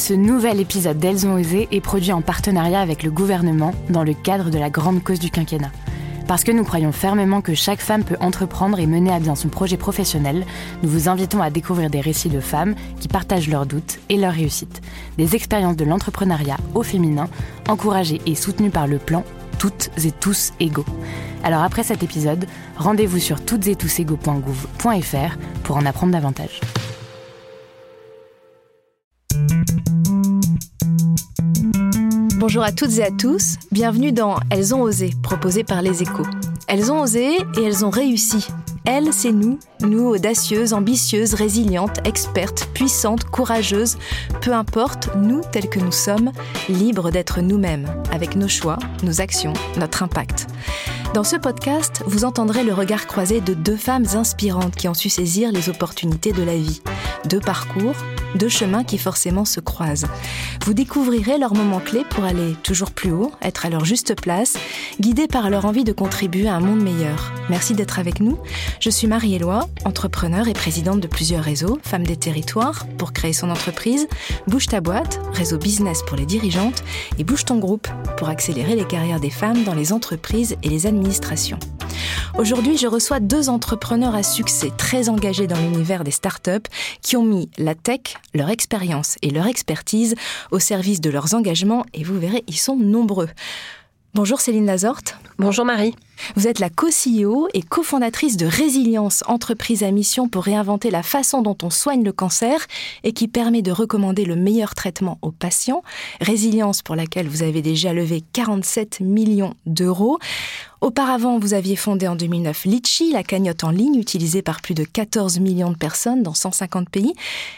Ce nouvel épisode d'Elles ont osé est produit en partenariat avec le gouvernement dans le cadre de la grande cause du quinquennat. Parce que nous croyons fermement que chaque femme peut entreprendre et mener à bien son projet professionnel, nous vous invitons à découvrir des récits de femmes qui partagent leurs doutes et leurs réussites, des expériences de l'entrepreneuriat au féminin, encouragées et soutenues par le plan Toutes et tous égaux. Alors après cet épisode, rendez-vous sur toutesettouségaux.gouv.fr pour en apprendre davantage. Bonjour à toutes et à tous, bienvenue dans Elles ont osé, proposé par les échos. Elles ont osé et elles ont réussi. Elles, c'est nous, nous audacieuses, ambitieuses, résilientes, expertes, puissantes, courageuses, peu importe, nous tels que nous sommes, libres d'être nous-mêmes, avec nos choix, nos actions, notre impact. Dans ce podcast, vous entendrez le regard croisé de deux femmes inspirantes qui ont su saisir les opportunités de la vie. Deux parcours, deux chemins qui forcément se croisent. Vous découvrirez leurs moments clés pour aller toujours plus haut, être à leur juste place, guidés par leur envie de contribuer à un monde meilleur. Merci d'être avec nous. Je suis Marie-Éloi, entrepreneur et présidente de plusieurs réseaux, Femmes des territoires, pour créer son entreprise, Bouge ta boîte, réseau business pour les dirigeantes, et Bouge ton groupe, pour accélérer les carrières des femmes dans les entreprises et les administrations. Aujourd'hui, je reçois deux entrepreneurs à succès très engagés dans l'univers des startups qui ont mis la tech, leur expérience et leur expertise au service de leurs engagements et vous verrez, ils sont nombreux. Bonjour Céline Lazorte. Bonjour Marie. Vous êtes la co-CEO et cofondatrice de Résilience, entreprise à mission pour réinventer la façon dont on soigne le cancer et qui permet de recommander le meilleur traitement aux patients. Résilience pour laquelle vous avez déjà levé 47 millions d'euros. Auparavant, vous aviez fondé en 2009 Litchi, la cagnotte en ligne utilisée par plus de 14 millions de personnes dans 150 pays,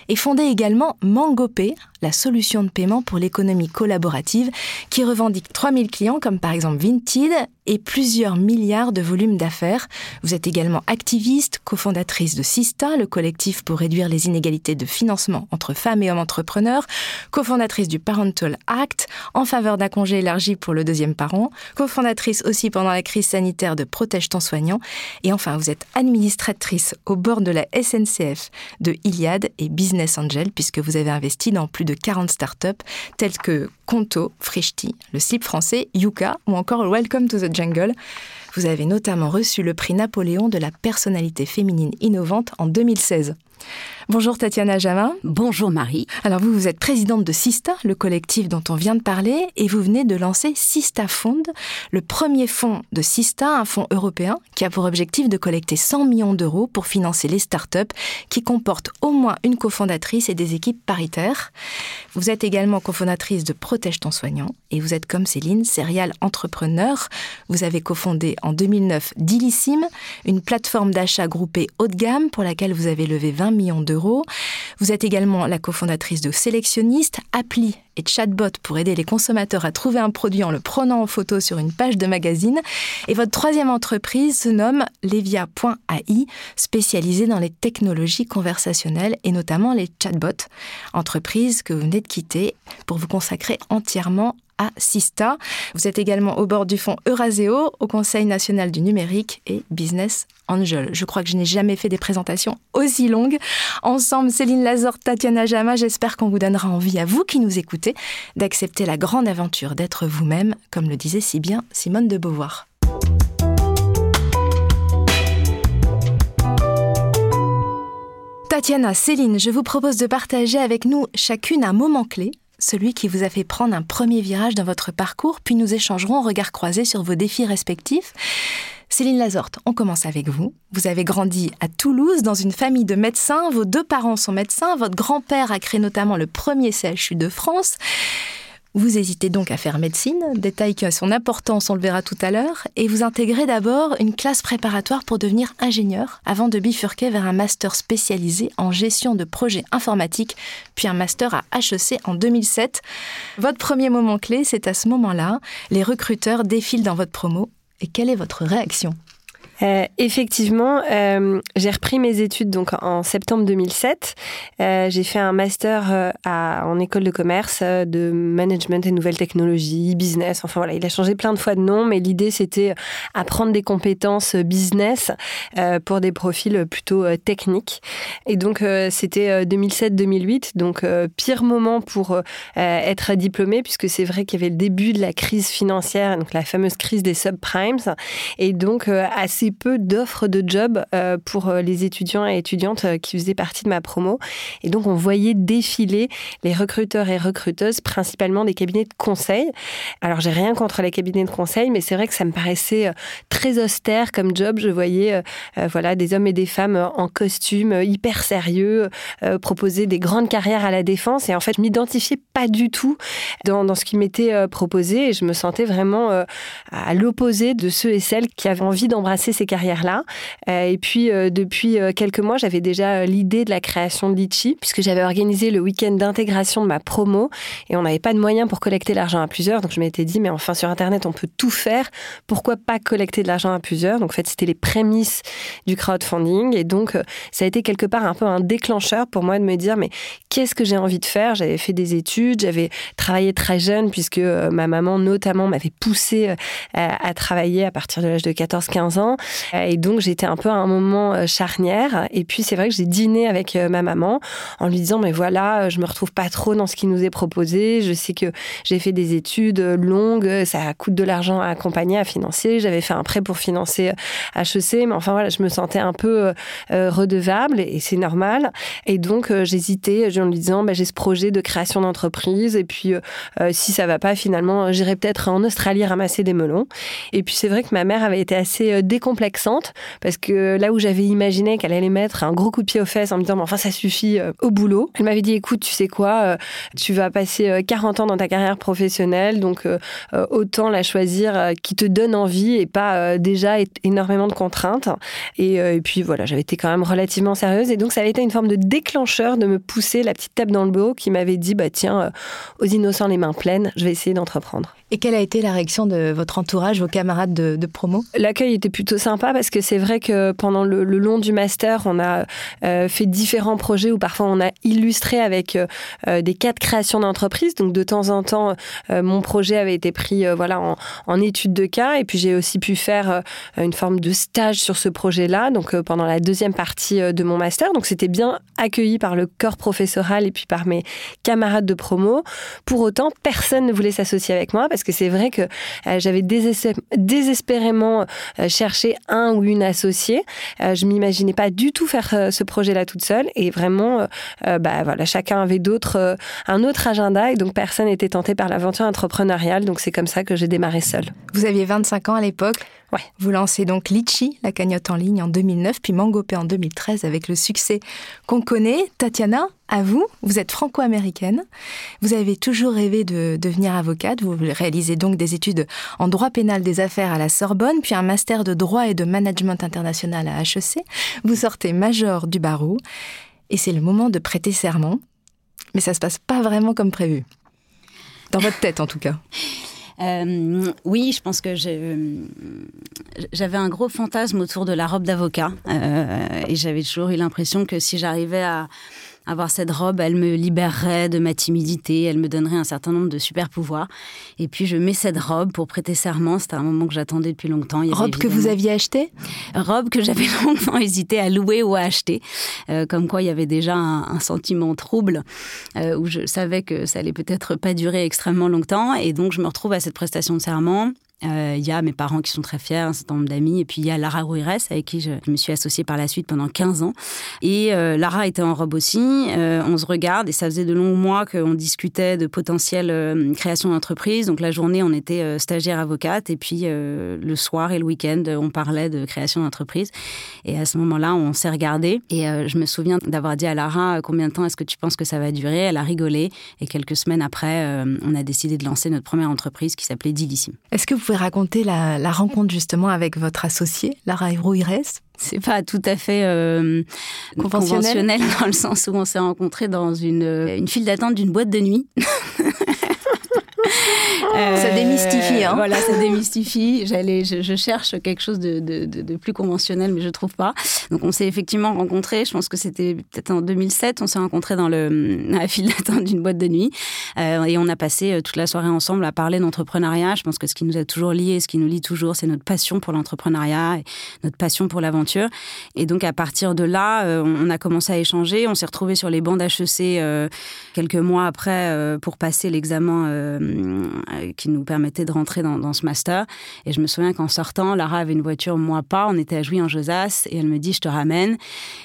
et fondé également MangoPay, la solution de paiement pour l'économie collaborative qui revendique 3000 clients comme par exemple Vinted et plusieurs milliards de volumes d'affaires. Vous êtes également activiste, cofondatrice de Sista, le collectif pour réduire les inégalités de financement entre femmes et hommes entrepreneurs, cofondatrice du Parental Act en faveur d'un congé élargi pour le deuxième parent, cofondatrice aussi pendant la crise sanitaire de Protège ton soignant, et enfin vous êtes administratrice au bord de la SNCF de Iliad et Business Angel puisque vous avez investi dans plus de 40 startups telles que Conto, Frishti, le slip français, Yuka ou encore Welcome to the Jungle. Vous avez notamment reçu le prix Napoléon de la personnalité féminine innovante en 2016. Bonjour Tatiana Jamin. Bonjour Marie. Alors vous, vous êtes présidente de Sista, le collectif dont on vient de parler, et vous venez de lancer Sista Fund, le premier fonds de Sista, un fonds européen qui a pour objectif de collecter 100 millions d'euros pour financer les startups qui comportent au moins une cofondatrice et des équipes paritaires. Vous êtes également cofondatrice de Protège ton soignant et vous êtes comme Céline, serial entrepreneur. Vous avez cofondé en 2009 Dilissim, une plateforme d'achat groupée haut de gamme pour laquelle vous avez levé 20 millions d'euros. Vous êtes également la cofondatrice de Sélectionniste, appli et chatbot pour aider les consommateurs à trouver un produit en le prenant en photo sur une page de magazine. Et votre troisième entreprise se nomme Levia.ai, spécialisée dans les technologies conversationnelles et notamment les chatbots, entreprise que vous venez de quitter pour vous consacrer entièrement à Sista. Vous êtes également au bord du fonds Euraseo, au Conseil national du numérique et Business Angel. Je crois que je n'ai jamais fait des présentations aussi longues. Ensemble, Céline Lazor, Tatiana Jama, j'espère qu'on vous donnera envie à vous qui nous écoutez d'accepter la grande aventure d'être vous-même, comme le disait si bien Simone de Beauvoir. Tatiana, Céline, je vous propose de partager avec nous chacune un moment clé, celui qui vous a fait prendre un premier virage dans votre parcours, puis nous échangerons en regard croisé sur vos défis respectifs. Céline Lazorte, on commence avec vous. Vous avez grandi à Toulouse dans une famille de médecins. Vos deux parents sont médecins. Votre grand-père a créé notamment le premier CHU de France. Vous hésitez donc à faire médecine, détail qui a son importance, on le verra tout à l'heure, et vous intégrez d'abord une classe préparatoire pour devenir ingénieur, avant de bifurquer vers un master spécialisé en gestion de projets informatiques, puis un master à HEC en 2007. Votre premier moment clé, c'est à ce moment-là, les recruteurs défilent dans votre promo, et quelle est votre réaction? Euh, effectivement, euh, j'ai repris mes études donc en septembre 2007. Euh, j'ai fait un master à, en école de commerce de management et nouvelles technologies, business. Enfin voilà, il a changé plein de fois de nom, mais l'idée c'était apprendre des compétences business pour des profils plutôt techniques. Et donc c'était 2007-2008, donc pire moment pour être diplômé puisque c'est vrai qu'il y avait le début de la crise financière, donc la fameuse crise des subprimes, et donc assez peu d'offres de job euh, pour euh, les étudiants et étudiantes euh, qui faisaient partie de ma promo. Et donc, on voyait défiler les recruteurs et recruteuses, principalement des cabinets de conseil. Alors, j'ai rien contre les cabinets de conseil, mais c'est vrai que ça me paraissait très austère comme job. Je voyais voilà, des hommes et des femmes en costume, hyper sérieux, proposer des grandes carrières à la défense. Et en fait, je m'identifiais pas du tout dans, dans ce qui m'était proposé et je me sentais vraiment à l'opposé de ceux et celles qui avaient envie d'embrasser ces carrières-là. Euh, et puis, euh, depuis euh, quelques mois, j'avais déjà l'idée de la création de Litchi, puisque j'avais organisé le week-end d'intégration de ma promo et on n'avait pas de moyens pour collecter l'argent à plusieurs. Donc, je m'étais dit, mais enfin, sur Internet, on peut tout faire. Pourquoi pas collecter de l'argent à plusieurs? Donc, en fait, c'était les prémices du crowdfunding. Et donc, ça a été quelque part un peu un déclencheur pour moi de me dire, mais qu'est-ce que j'ai envie de faire? J'avais fait des études, j'avais travaillé très jeune, puisque ma maman, notamment, m'avait poussé à travailler à partir de l'âge de 14-15 ans. Euh, et donc, j'étais un peu à un moment euh, charnière. Et puis, c'est vrai que j'ai dîné avec euh, ma maman en lui disant, mais voilà, je me retrouve pas trop dans ce qui nous est proposé. Je sais que j'ai fait des études longues, ça coûte de l'argent à accompagner, à financer. J'avais fait un prêt pour financer HEC, mais enfin voilà, je me sentais un peu redevable et c'est normal. Et donc, j'hésitais en lui disant, bah, j'ai ce projet de création d'entreprise. Et puis, si ça va pas, finalement, j'irai peut-être en Australie ramasser des melons. Et puis, c'est vrai que ma mère avait été assez décomplexée parce que là où j'avais imaginé qu'elle allait mettre un gros coup de pied aux fesses en me disant enfin ça suffit euh, au boulot, elle m'avait dit écoute tu sais quoi, euh, tu vas passer 40 euh, ans dans ta carrière professionnelle donc autant la choisir qui te donne envie et pas déjà énormément de contraintes. Et, et puis voilà, j'avais été quand même relativement sérieuse et donc ça avait été une forme de déclencheur de me pousser la petite tape dans le dos qui m'avait dit bah tiens aux innocents les mains pleines, je vais essayer d'entreprendre. Et quelle a été la réaction de votre entourage, vos camarades de, promo? L'accueil était plutôt sympa parce que c'est vrai que pendant le, long du master, on a euh, fait différents projets où parfois on a illustré avec euh, euh, des cas de création d'entreprise. Donc de temps en temps, mon projet avait été pris voilà en, en, étude de cas et puis j'ai aussi pu faire une forme de stage sur ce projet-là. Donc pendant la deuxième partie de mon master, donc c'était bien accueilli par le corps professoral et puis par mes camarades de promo. Pour autant, personne ne voulait s'associer avec moi parce parce que c'est vrai que euh, j'avais désespérément euh, cherché un ou une associée. Euh, je m'imaginais pas du tout faire ce projet-là toute seule et vraiment, bah voilà, chacun avait d'autres, un autre agenda et donc personne n'était tenté par l'aventure entrepreneuriale. Donc c'est comme ça que j'ai démarré seule. Vous aviez 25 ans à l'époque. Vous lancez donc Litchi, la cagnotte en ligne en 2009, puis Mangopé en 2013 avec le succès qu'on connaît. Tatiana, à vous, vous êtes franco-américaine. Vous avez toujours rêvé de devenir avocate. Vous réalisez donc des études en droit pénal des affaires à la Sorbonne, puis un master de droit et de management international à HEC. Vous sortez major du barreau. Et c'est le moment de prêter serment. Mais ça se passe pas vraiment comme prévu. Dans votre tête, en tout cas. Euh, oui, je pense que j'avais un gros fantasme autour de la robe d'avocat. Euh, et j'avais toujours eu l'impression que si j'arrivais à avoir cette robe, elle me libérerait de ma timidité, elle me donnerait un certain nombre de super pouvoirs. Et puis je mets cette robe pour prêter serment. C'était un moment que j'attendais depuis longtemps. robe que vous aviez achetée? Robe que j'avais longtemps hésité à louer ou à acheter. Euh, comme quoi il y avait déjà un, sentiment trouble euh, où je savais que ça allait peut-être pas durer extrêmement longtemps. Et donc je me retrouve à cette prestation de serment Euh, il y a mes parents qui sont très fiers, un certain nombre d'amis, et puis il y a Lara Ruires avec qui je, me suis associée par la suite pendant 15 ans. Et euh, Lara était en robe aussi. Euh, on se regarde et ça faisait de longs mois qu'on discutait de potentielle création d'entreprise. Donc la journée, on était stagiaire avocate et puis le soir et le week-end, on parlait de création d'entreprise. Et à ce moment-là, on s'est regardé et je me souviens d'avoir dit à Lara combien de temps est-ce que tu penses que ça va durer? Elle a rigolé et quelques semaines après, on a décidé de lancer notre première entreprise qui s'appelait Dilissime. Raconter la, rencontre justement avec votre associé, Lara Ires c'est pas tout à fait euh, conventionnel? dans le sens où on s'est rencontrés dans une, une file d'attente d'une boîte de nuit. ça démystifie. Hein. Voilà, ça démystifie. J'allais, je, cherche quelque chose de, de, plus conventionnel, mais je trouve pas. Donc, on s'est effectivement rencontrés. Je pense que c'était peut-être en 2007. On s'est rencontrés dans, le, la file d'attente d'une boîte de nuit. Euh, et on a passé euh, toute la soirée ensemble à parler d'entrepreneuriat. Je pense que ce qui nous a toujours liés, ce qui nous lie toujours, c'est notre passion pour l'entrepreneuriat et notre passion pour l'aventure. Et donc, à partir de là, euh, on a commencé à échanger. On s'est retrouvés sur les bancs d'HEC quelques mois après pour passer l'examen euh, qui nous permettait de rentrer dans, ce master. Et je me souviens qu'en sortant, Lara avait une voiture, moi pas. On était à Jouy en Josas et elle me dit je te ramène.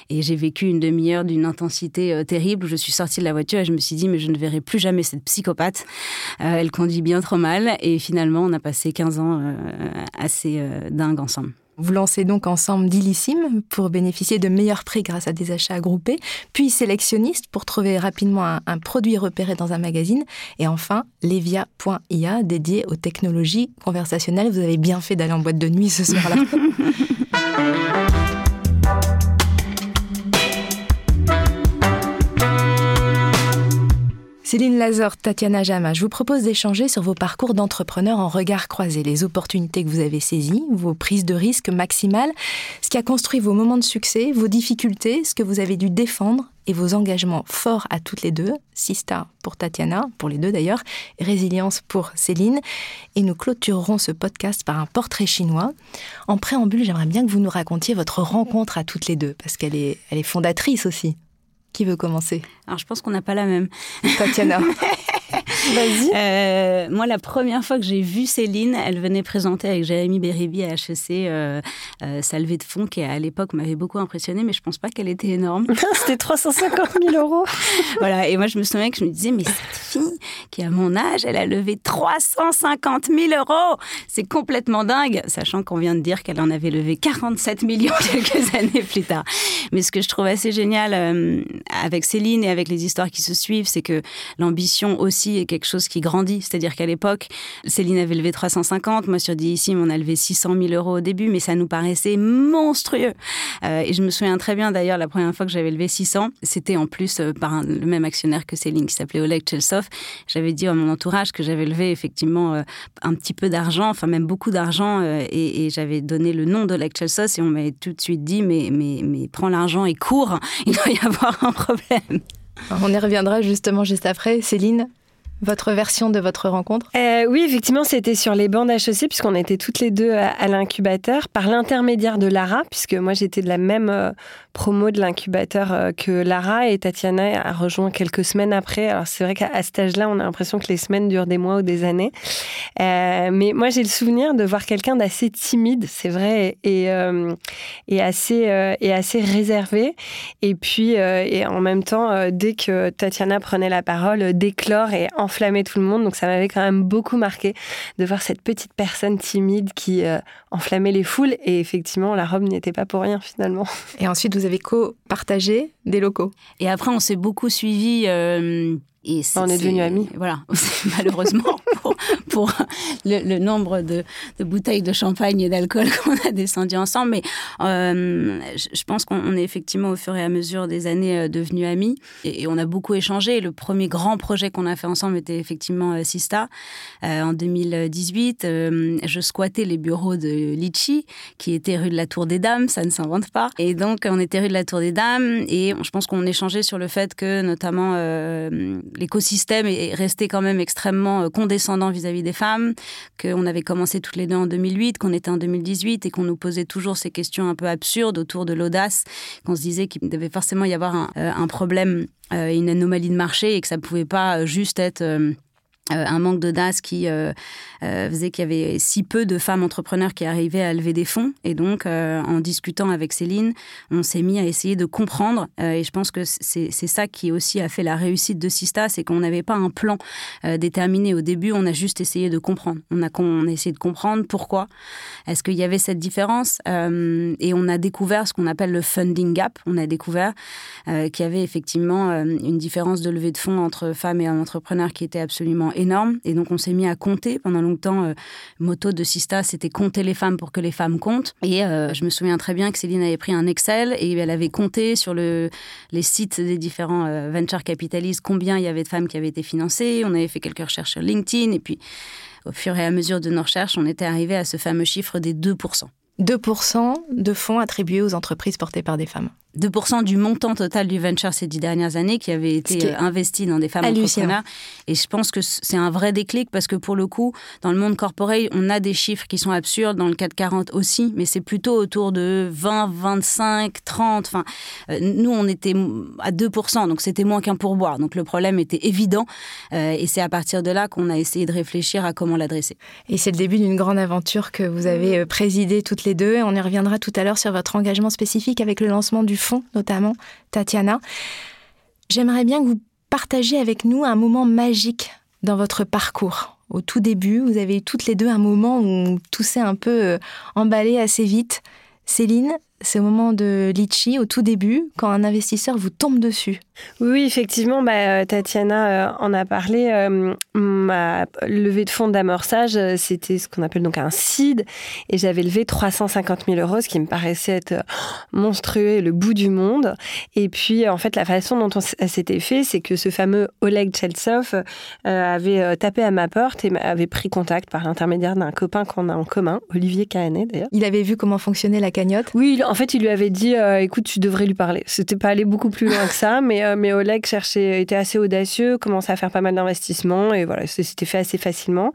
Et j'ai vécu une demi-heure d'une intensité euh, terrible où je suis sortie de la voiture et je me suis dit mais je ne verrai plus jamais cette psychopathe. Euh, elle conduit bien trop mal. Et finalement, on a passé 15 ans assez dingues ensemble. Vous lancez donc ensemble Dilissime pour bénéficier de meilleurs prix grâce à des achats groupés, puis sélectionniste pour trouver rapidement un, produit repéré dans un magazine, et enfin Levia.ia dédié aux technologies conversationnelles. Vous avez bien fait d'aller en boîte de nuit ce soir-là. Céline Lazor, Tatiana Jama, je vous propose d'échanger sur vos parcours d'entrepreneur en regard croisé, les opportunités que vous avez saisies, vos prises de risques maximales, ce qui a construit vos moments de succès, vos difficultés, ce que vous avez dû défendre et vos engagements forts à toutes les deux, Sista pour Tatiana, pour les deux d'ailleurs, Résilience pour Céline. Et nous clôturerons ce podcast par un portrait chinois. En préambule, j'aimerais bien que vous nous racontiez votre rencontre à toutes les deux, parce qu'elle est, elle est fondatrice aussi. Qui veut commencer? Alors, je pense qu'on n'a pas la même. Tatiana. Vas-y. Euh, moi, la première fois que j'ai vu Céline, elle venait présenter avec Jérémy Béribi à HEC euh, euh, sa levée de fonds qui, à l'époque, m'avait beaucoup impressionné, mais je pense pas qu'elle était énorme. C'était 350 000 euros. voilà. Et moi, je me souviens que je me disais, mais cette fille qui, à mon âge, elle a levé 350 000 euros. C'est complètement dingue, sachant qu'on vient de dire qu'elle en avait levé 47 millions quelques années plus tard. Mais ce que je trouve assez génial avec Céline et avec les histoires qui se suivent, c'est que l'ambition aussi est quelque chose qui grandit. C'est-à-dire qu'à l'époque, Céline avait levé 350, moi sur ici, on a levé 600 000 euros au début, mais ça nous paraissait monstrueux. Euh, et je me souviens très bien d'ailleurs, la première fois que j'avais levé 600, c'était en plus euh, par le même actionnaire que Céline, qui s'appelait Oleg Chelsov. J'avais dit à mon entourage que j'avais levé effectivement un petit peu d'argent, enfin même beaucoup d'argent, et, j'avais donné le nom d'Oleg Chelsov, et on m'avait tout de suite dit, mais, mais, mais prends l'argent et cours, il doit y avoir problème. On y reviendra justement juste après. Céline, votre version de votre rencontre? Euh, Oui, effectivement, c'était sur les bancs d'HEC, puisqu'on était toutes les deux à, l'incubateur, par l'intermédiaire de Lara, puisque moi j'étais de la même euh, promo de l'incubateur euh, que Lara, et Tatiana a rejoint quelques semaines après. Alors c'est vrai qu'à cet âge-là, on a l'impression que les semaines durent des mois ou des années. mais moi j'ai le souvenir de voir quelqu'un d'assez timide, c'est vrai, et, assez réservé. Et puis, et en même temps, dès que Tatiana prenait la parole, d'éclore et en enflammer tout le monde. Donc ça m'avait quand même beaucoup marqué de voir cette petite personne timide qui euh, enflammait les foules. Et effectivement, la robe n'y était pas pour rien finalement. Et ensuite, vous avez co-partagé des locaux. Et après, on s'est beaucoup suivi. Euh, on est devenus amis. Voilà, malheureusement, pour, le, nombre de, bouteilles de champagne et d'alcool qu'on a descendu ensemble. Mais euh, je pense qu'on est effectivement, au fur et à mesure des années, euh, devenus amis. Et, on a beaucoup échangé. Le premier grand projet qu'on a fait ensemble était effectivement euh, Sista. en 2018, je squattais les bureaux de Litchi, qui était rue de la Tour des Dames, ça ne s'invente pas. Et donc, on était rue de la Tour des Dames. Et je pense qu'on échangeait sur le fait que, notamment, l'écosystème est resté quand même extrêmement euh, condescendant vis-à-vis des femmes, qu'on avait commencé toutes les deux en 2008, qu'on était en 2018 et qu'on nous posait toujours ces questions un peu absurdes autour de l'audace, qu'on se disait qu'il devait forcément y avoir un, euh, problème, euh, une anomalie de marché et que ça ne pouvait pas juste être euh, un manque d'audace qui euh, euh, faisait qu'il y avait si peu de femmes entrepreneurs qui arrivaient à lever des fonds. Et donc, en discutant avec Céline, on s'est mis à essayer de comprendre. et je pense que c'est ça qui aussi a fait la réussite de Sista, c'est qu'on n'avait pas un plan déterminé au début. On a juste essayé de comprendre. On a, on a essayé de comprendre pourquoi. Est-ce qu'il y avait cette différence Et on a découvert ce qu'on appelle le funding gap. On a découvert qu'il y avait effectivement une différence de levée de fonds entre femmes et entrepreneurs qui était absolument énorme. Et donc, on s'est mis à compter. Pendant longtemps, euh, moto de Sista, c'était compter les femmes pour que les femmes comptent. Et euh, je me souviens très bien que Céline avait pris un Excel et elle avait compté sur le, les sites des différents euh, venture capitalistes combien il y avait de femmes qui avaient été financées. On avait fait quelques recherches sur LinkedIn. Et puis, au fur et à mesure de nos recherches, on était arrivé à ce fameux chiffre des 2%. 2% de fonds attribués aux entreprises portées par des femmes. 2% du montant total du venture ces dix dernières années qui avait été investi dans des femmes entrepreneurs. Et je pense que c'est un vrai déclic parce que pour le coup, dans le monde corporate, on a des chiffres qui sont absurdes, dans le 440 aussi, mais c'est plutôt autour de 20, 25, 30. Enfin, euh, nous, on était à 2%, donc c'était moins qu'un pourboire. Donc le problème était évident. Euh, et c'est à partir de là qu'on a essayé de réfléchir à comment l'adresser. Et c'est le début d'une grande aventure que vous avez euh, présidée toutes les deux. On y reviendra tout à l'heure sur votre engagement spécifique avec le lancement du notamment, Tatiana. J'aimerais bien que vous partagiez avec nous un moment magique dans votre parcours. Au tout début, vous avez eu toutes les deux un moment où tout s'est un peu euh, emballé assez vite. Céline, c'est au moment de Litchi, au tout début, quand un investisseur vous tombe dessus. Oui, effectivement, bah, euh, Tatiana euh, en a parlé. Euh, ma levée de fonds d'amorçage, c'était ce qu'on appelle donc un seed, et j'avais levé 350 000 euros, ce qui me paraissait être monstrueux, le bout du monde. Et puis, en fait, la façon dont on s'était fait, c'est que ce fameux Oleg Cheltsov avait tapé à ma porte et avait pris contact par l'intermédiaire d'un copain qu'on a en commun, Olivier Cahanet d'ailleurs. Il avait vu comment fonctionnait la cagnotte? Oui, en fait, il lui avait dit, écoute, tu devrais lui parler. C'était pas allé beaucoup plus loin que ça, mais, euh, mais Oleg cherchait, était assez audacieux, commençait à faire pas mal d'investissements, et voilà, c'était fait assez facilement.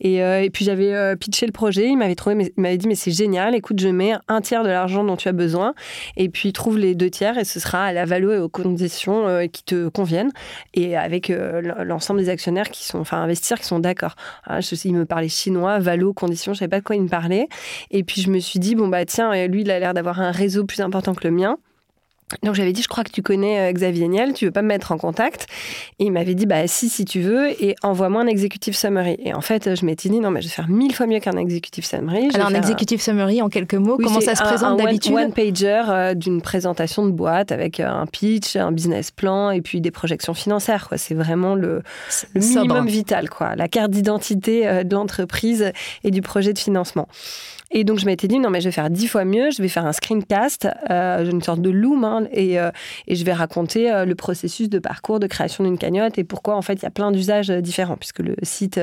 Et, euh, puis j'avais pitché le projet, il m'avait trouvé, il m'avait dit, mais c'est génial, écoute, je mets un tiers de l'argent dont tu as besoin, et puis trouve les deux tiers, et ce sera à la valeur et aux conditions qui te conviennent, et avec l'ensemble des actionnaires qui sont, enfin, investisseurs qui sont d'accord. Ah, il me parlait chinois, valo, conditions, je savais pas de quoi il me parlait. Et puis je me suis dit, bon, bah tiens, lui, il a l'air d'avoir un réseau plus important que le mien. Donc j'avais dit, je crois que tu connais euh, Xavier Niel, tu veux pas me mettre en contact Et il m'avait dit, bah si, si tu veux, et envoie-moi un executive summary. Et en fait, je m'étais dit, non, mais je vais faire mille fois mieux qu'un executive summary. Alors un executive summary, en quelques mots, comment ça se présente d'habitude Un one-pager euh, d'une présentation de boîte avec euh, un pitch, un business plan et puis des projections financières. C'est vraiment le, le minimum vital, quoi. la carte d'identité de l'entreprise et du projet de financement. Et donc, je m'étais dit, non, mais je vais faire dix fois mieux, je vais faire un screencast, euh, une sorte de loom, hein, et, euh, et, je vais raconter euh, le processus de parcours de création d'une cagnotte et pourquoi, en fait, il y a plein d'usages différents, puisque le site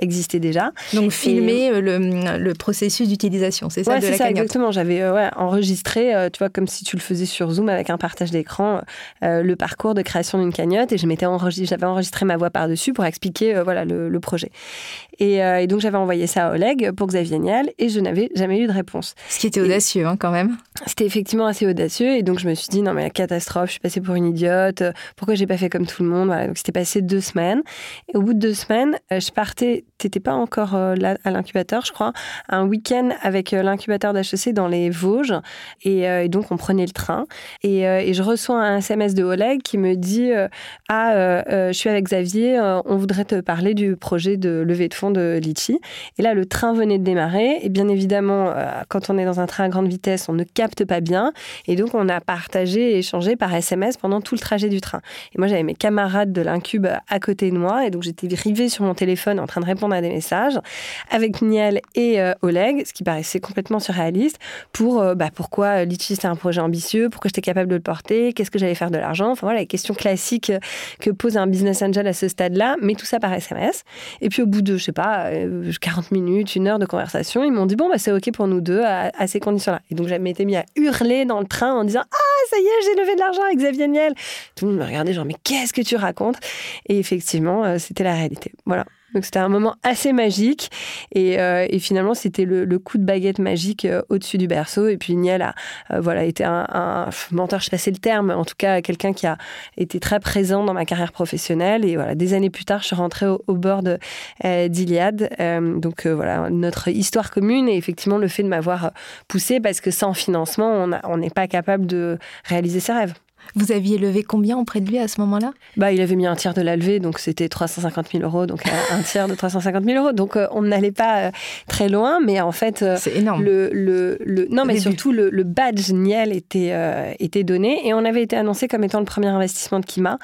existait déjà. Donc, filmer le, le, processus d'utilisation, c'est ça, ouais, de la ça, exactement. J'avais ouais, enregistré, tu vois, comme si tu le faisais sur Zoom avec un partage d'écran, le parcours de création d'une cagnotte, et je m'étais enregistré, j'avais enregistré ma voix par-dessus pour expliquer, voilà, le, le projet. Et, et donc, j'avais envoyé ça à Oleg pour Xavier Niel, et je n'avais jamais eu de réponse. Ce qui était audacieux, hein, quand même. C'était effectivement assez audacieux. Et donc, je me suis dit, non, mais la catastrophe, je suis passée pour une idiote. Pourquoi j'ai pas fait comme tout le monde Voilà. Donc, c'était passé deux semaines. Et au bout de deux semaines, euh, je partais, t'étais pas encore euh, là à l'incubateur, je crois, un week-end avec euh, l'incubateur d'HEC dans les Vosges. Et, donc, on prenait le train. Et, je reçois un SMS de Oleg qui me dit, ah, je suis avec Xavier, on voudrait te parler du projet de levée de fonds de Litchi. Et là, le train venait de démarrer. Et bien évidemment, euh, quand on est dans un train à grande vitesse, on ne capte pas bien. Et donc, on a partagé et échangé par SMS pendant tout le trajet du train. Et moi, j'avais mes camarades de l'incube à côté de moi. Et donc, j'étais rivée sur mon téléphone en train de répondre à des messages avec Niel et euh, Oleg, ce qui paraissait complètement surréaliste, pour euh, bah, pourquoi Litchi, c'était un projet ambitieux, pourquoi j'étais capable de le porter, qu'est-ce que j'allais faire de l'argent. Enfin, voilà, les questions classiques que pose un business angel à ce stade-là, mais tout ça par SMS. Et puis, au bout de, je sais pas, 40 minutes, une heure de conversation, ils m'ont dit, bon, bah, c'est OK pour nous deux à, ces conditions-là. Et donc, je m'étais mis à hurler dans le train en disant Ah, ça y est, j'ai levé de l'argent avec Xavier Niel. Tout le monde me regardait, genre, mais qu'est-ce que tu racontes? Et effectivement, euh, c'était la réalité. Voilà. Donc c'était un moment assez magique. Et, euh, finalement, c'était le, coup de baguette magique euh, au-dessus du berceau. Et puis Niel a voilà, été un, mentor, je sais le terme, en tout cas quelqu'un qui a été très présent dans ma carrière professionnelle. Et voilà, des années plus tard, je suis rentrée au, bord d'Iliade. donc voilà, notre histoire commune et effectivement le fait de m'avoir poussée parce que sans financement, on n'est pas capable de réaliser ses rêves. Vous aviez levé combien auprès de lui à ce moment-là? Bah, Il avait mis un tiers de la levée, donc c'était 350 000 euros, donc un tiers de 350 000 euros. Donc euh, on n'allait pas euh, très loin, mais en fait. Euh, c'est énorme. Le, le, le non, mais surtout, le, le, badge Niel était, était donné et on avait été annoncé comme étant le premier investissement de Kima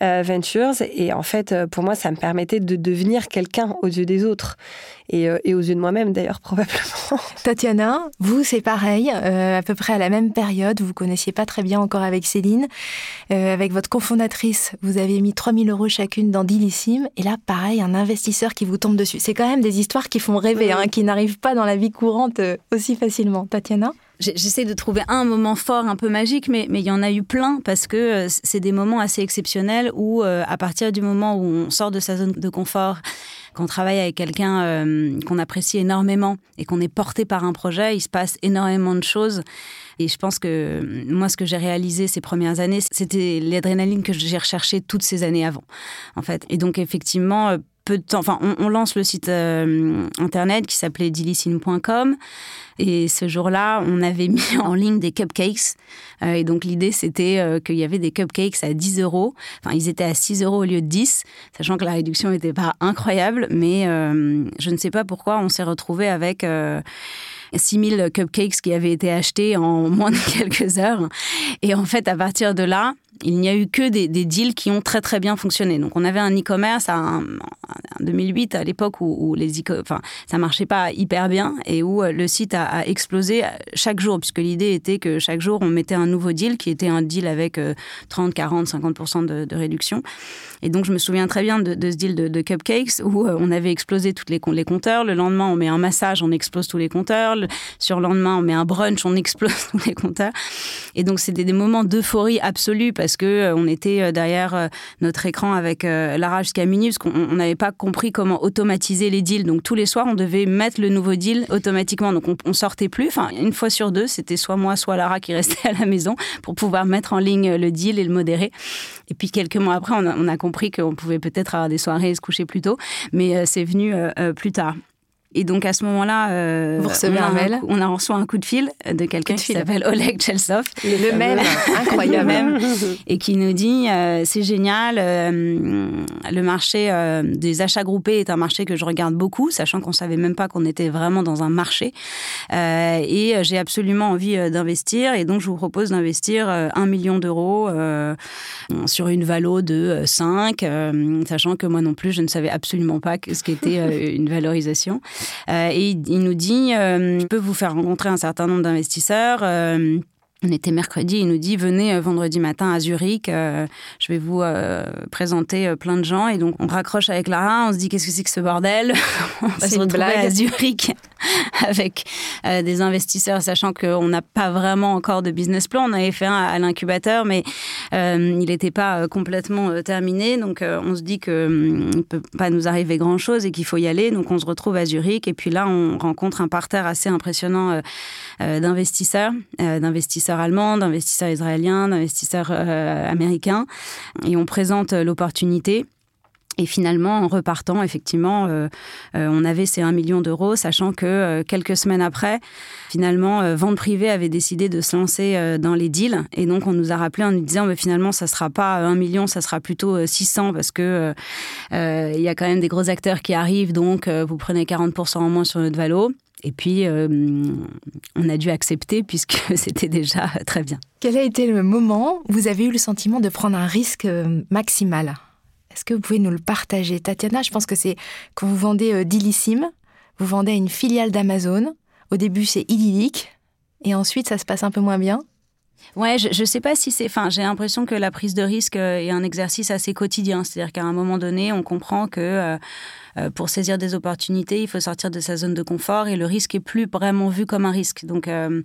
Ventures. Et en fait, pour moi, ça me permettait de devenir quelqu'un aux yeux des autres. Euh, et, aux yeux de moi-même d'ailleurs probablement. Tatiana, vous c'est pareil, euh, à peu près à la même période, vous connaissiez pas très bien encore avec Céline, euh, avec votre cofondatrice, vous avez mis 3000 euros chacune dans Dilissime, et là pareil, un investisseur qui vous tombe dessus. C'est quand même des histoires qui font rêver, hein, qui n'arrivent pas dans la vie courante aussi facilement. Tatiana? J'essaie de trouver un moment fort, un peu magique, mais il y en a eu plein parce que c'est des moments assez exceptionnels où, à partir du moment où on sort de sa zone de confort, qu'on travaille avec quelqu'un euh, qu'on apprécie énormément et qu'on est porté par un projet, il se passe énormément de choses. Et je pense que euh, moi, ce que j'ai réalisé ces premières années, c'était l'adrénaline que j'ai recherchée toutes ces années avant, en fait. Et donc, effectivement, euh, peu de temps, enfin, on, lance le site internet qui s'appelait dilicine.com. Et ce jour-là, on avait mis en ligne des cupcakes. Euh, et donc l'idée, c'était euh, qu'il y avait des cupcakes à 10 euros. Enfin, ils étaient à 6 euros au lieu de 10, sachant que la réduction n'était pas incroyable. Mais euh, je ne sais pas pourquoi on s'est retrouvé avec... 6000 cupcakes qui avaient été achetés en moins de quelques heures. Et en fait, à partir de là, il n'y a eu que des, deals qui ont très très bien fonctionné. Donc on avait un e-commerce en 2008 à l'époque où, les e enfin ça marchait pas hyper bien et où euh, le site a, explosé chaque jour puisque l'idée était que chaque jour on mettait un nouveau deal qui était un deal avec 30, 40, 50 de, de, réduction. Et donc je me souviens très bien de, ce deal de, cupcakes où euh, on avait explosé tous les, les compteurs. Le lendemain on met un massage, on explose tous les compteurs. Le, sur le lendemain on met un brunch, on explose tous les compteurs. Et donc c'était des moments d'euphorie absolue que euh, on était euh, derrière euh, notre écran avec Lara jusqu'à minuit parce qu'on n'avait pas compris comment automatiser les deals. Donc tous les soirs, on devait mettre le nouveau deal automatiquement. Donc on, sortait plus. Enfin, une fois sur deux, c'était soit moi, soit Lara qui restait à la maison pour pouvoir mettre en ligne le deal et le modérer. Et puis quelques mois après, on a, compris qu'on pouvait peut-être avoir des soirées et se coucher plus tôt, mais c'est venu plus tard. Et donc à ce moment-là, euh, un, mail on a reçu un coup de fil de quelqu'un qui s'appelle Oleg Chelsov. Le, même, incroyable. même, et qui nous dit euh, c'est génial, euh, le marché des achats groupés est un marché que je regarde beaucoup, sachant qu'on savait même pas qu'on était vraiment dans un marché. et j'ai absolument envie d'investir, et donc je vous propose d'investir un million d'euros sur une valo de 5, sachant que moi non plus je ne savais absolument pas ce qu'était une valorisation. Euh, et il, nous dit, euh, je peux vous faire rencontrer un certain nombre d'investisseurs. Euh, on était mercredi, il nous dit venez vendredi matin à Zurich, je vais vous présenter plein de gens. Et donc on raccroche avec Lara, on se dit qu'est-ce que c'est que ce bordel? On va se retrouver à Zurich avec des investisseurs, sachant qu'on n'a pas vraiment encore de business plan. On avait fait un à, l'incubateur, mais il n'était pas complètement terminé, donc on se dit que ne peut pas nous arriver grand chose et qu'il faut y aller. Donc on se retrouve à Zurich. Et puis là on rencontre un parterre assez impressionnant d'investisseurs, d'investisseurs allemands, d'investisseurs israéliens, d'investisseurs euh, américains. Et on présente euh, l'opportunité. Et finalement, en repartant, effectivement, euh, on avait ces 1 million d'euros, sachant que quelques semaines après, finalement, Vente Privée avait décidé de se lancer dans les deals. Et donc, on nous a rappelé en nous disant, mais finalement, ça ne sera pas 1 million, ça sera plutôt 600, parce que il y a quand même des gros acteurs qui arrivent, donc vous prenez 40% en moins sur notre valo. Et puis, euh, on a dû accepter puisque c'était déjà très bien. Quel a été le moment où vous avez eu le sentiment de prendre un risque euh, maximal? Est-ce que vous pouvez nous le partager? Tatiana, je pense que c'est quand vous vendez euh, Dilissime, vous vendez à une filiale d'Amazon. Au début, c'est idyllique. Et ensuite, ça se passe un peu moins bien. Ouais, je, ne sais pas si c'est. Enfin, j'ai l'impression que la prise de risque est un exercice assez quotidien. C'est-à-dire qu'à un moment donné, on comprend que euh, pour saisir des opportunités, il faut sortir de sa zone de confort et le risque est plus vraiment vu comme un risque. Donc euh,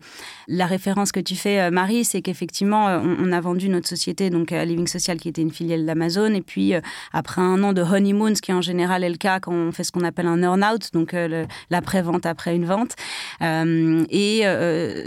la référence que tu fais, euh, Marie, c'est qu'effectivement, on, a vendu notre société donc Living Social, qui était une filiale d'Amazon, et puis après un an de honeymoon, ce qui en général est le cas quand on fait ce qu'on appelle un earn-out, donc l'après-vente après une vente, et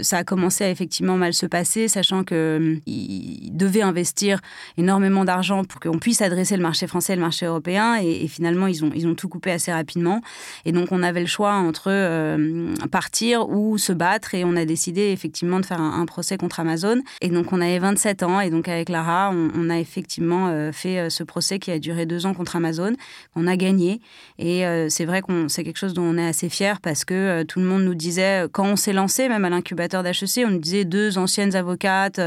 ça a commencé à effectivement mal se passer, sachant que il devait investir énormément d'argent pour qu'on puisse adresser le marché français et le marché européen, et, et finalement ils ont ils ont tout assez rapidement. Et donc, on avait le choix entre euh, partir ou se battre. Et on a décidé effectivement de faire un, procès contre Amazon. Et donc, on avait 27 ans. Et donc, avec Lara, on, a effectivement euh, fait euh, ce procès qui a duré deux ans contre Amazon. On a gagné. Et c'est vrai qu'on c'est quelque chose dont on est assez fier parce que tout le monde nous disait, quand on s'est lancé, même à l'incubateur d'HEC, on nous disait deux anciennes avocates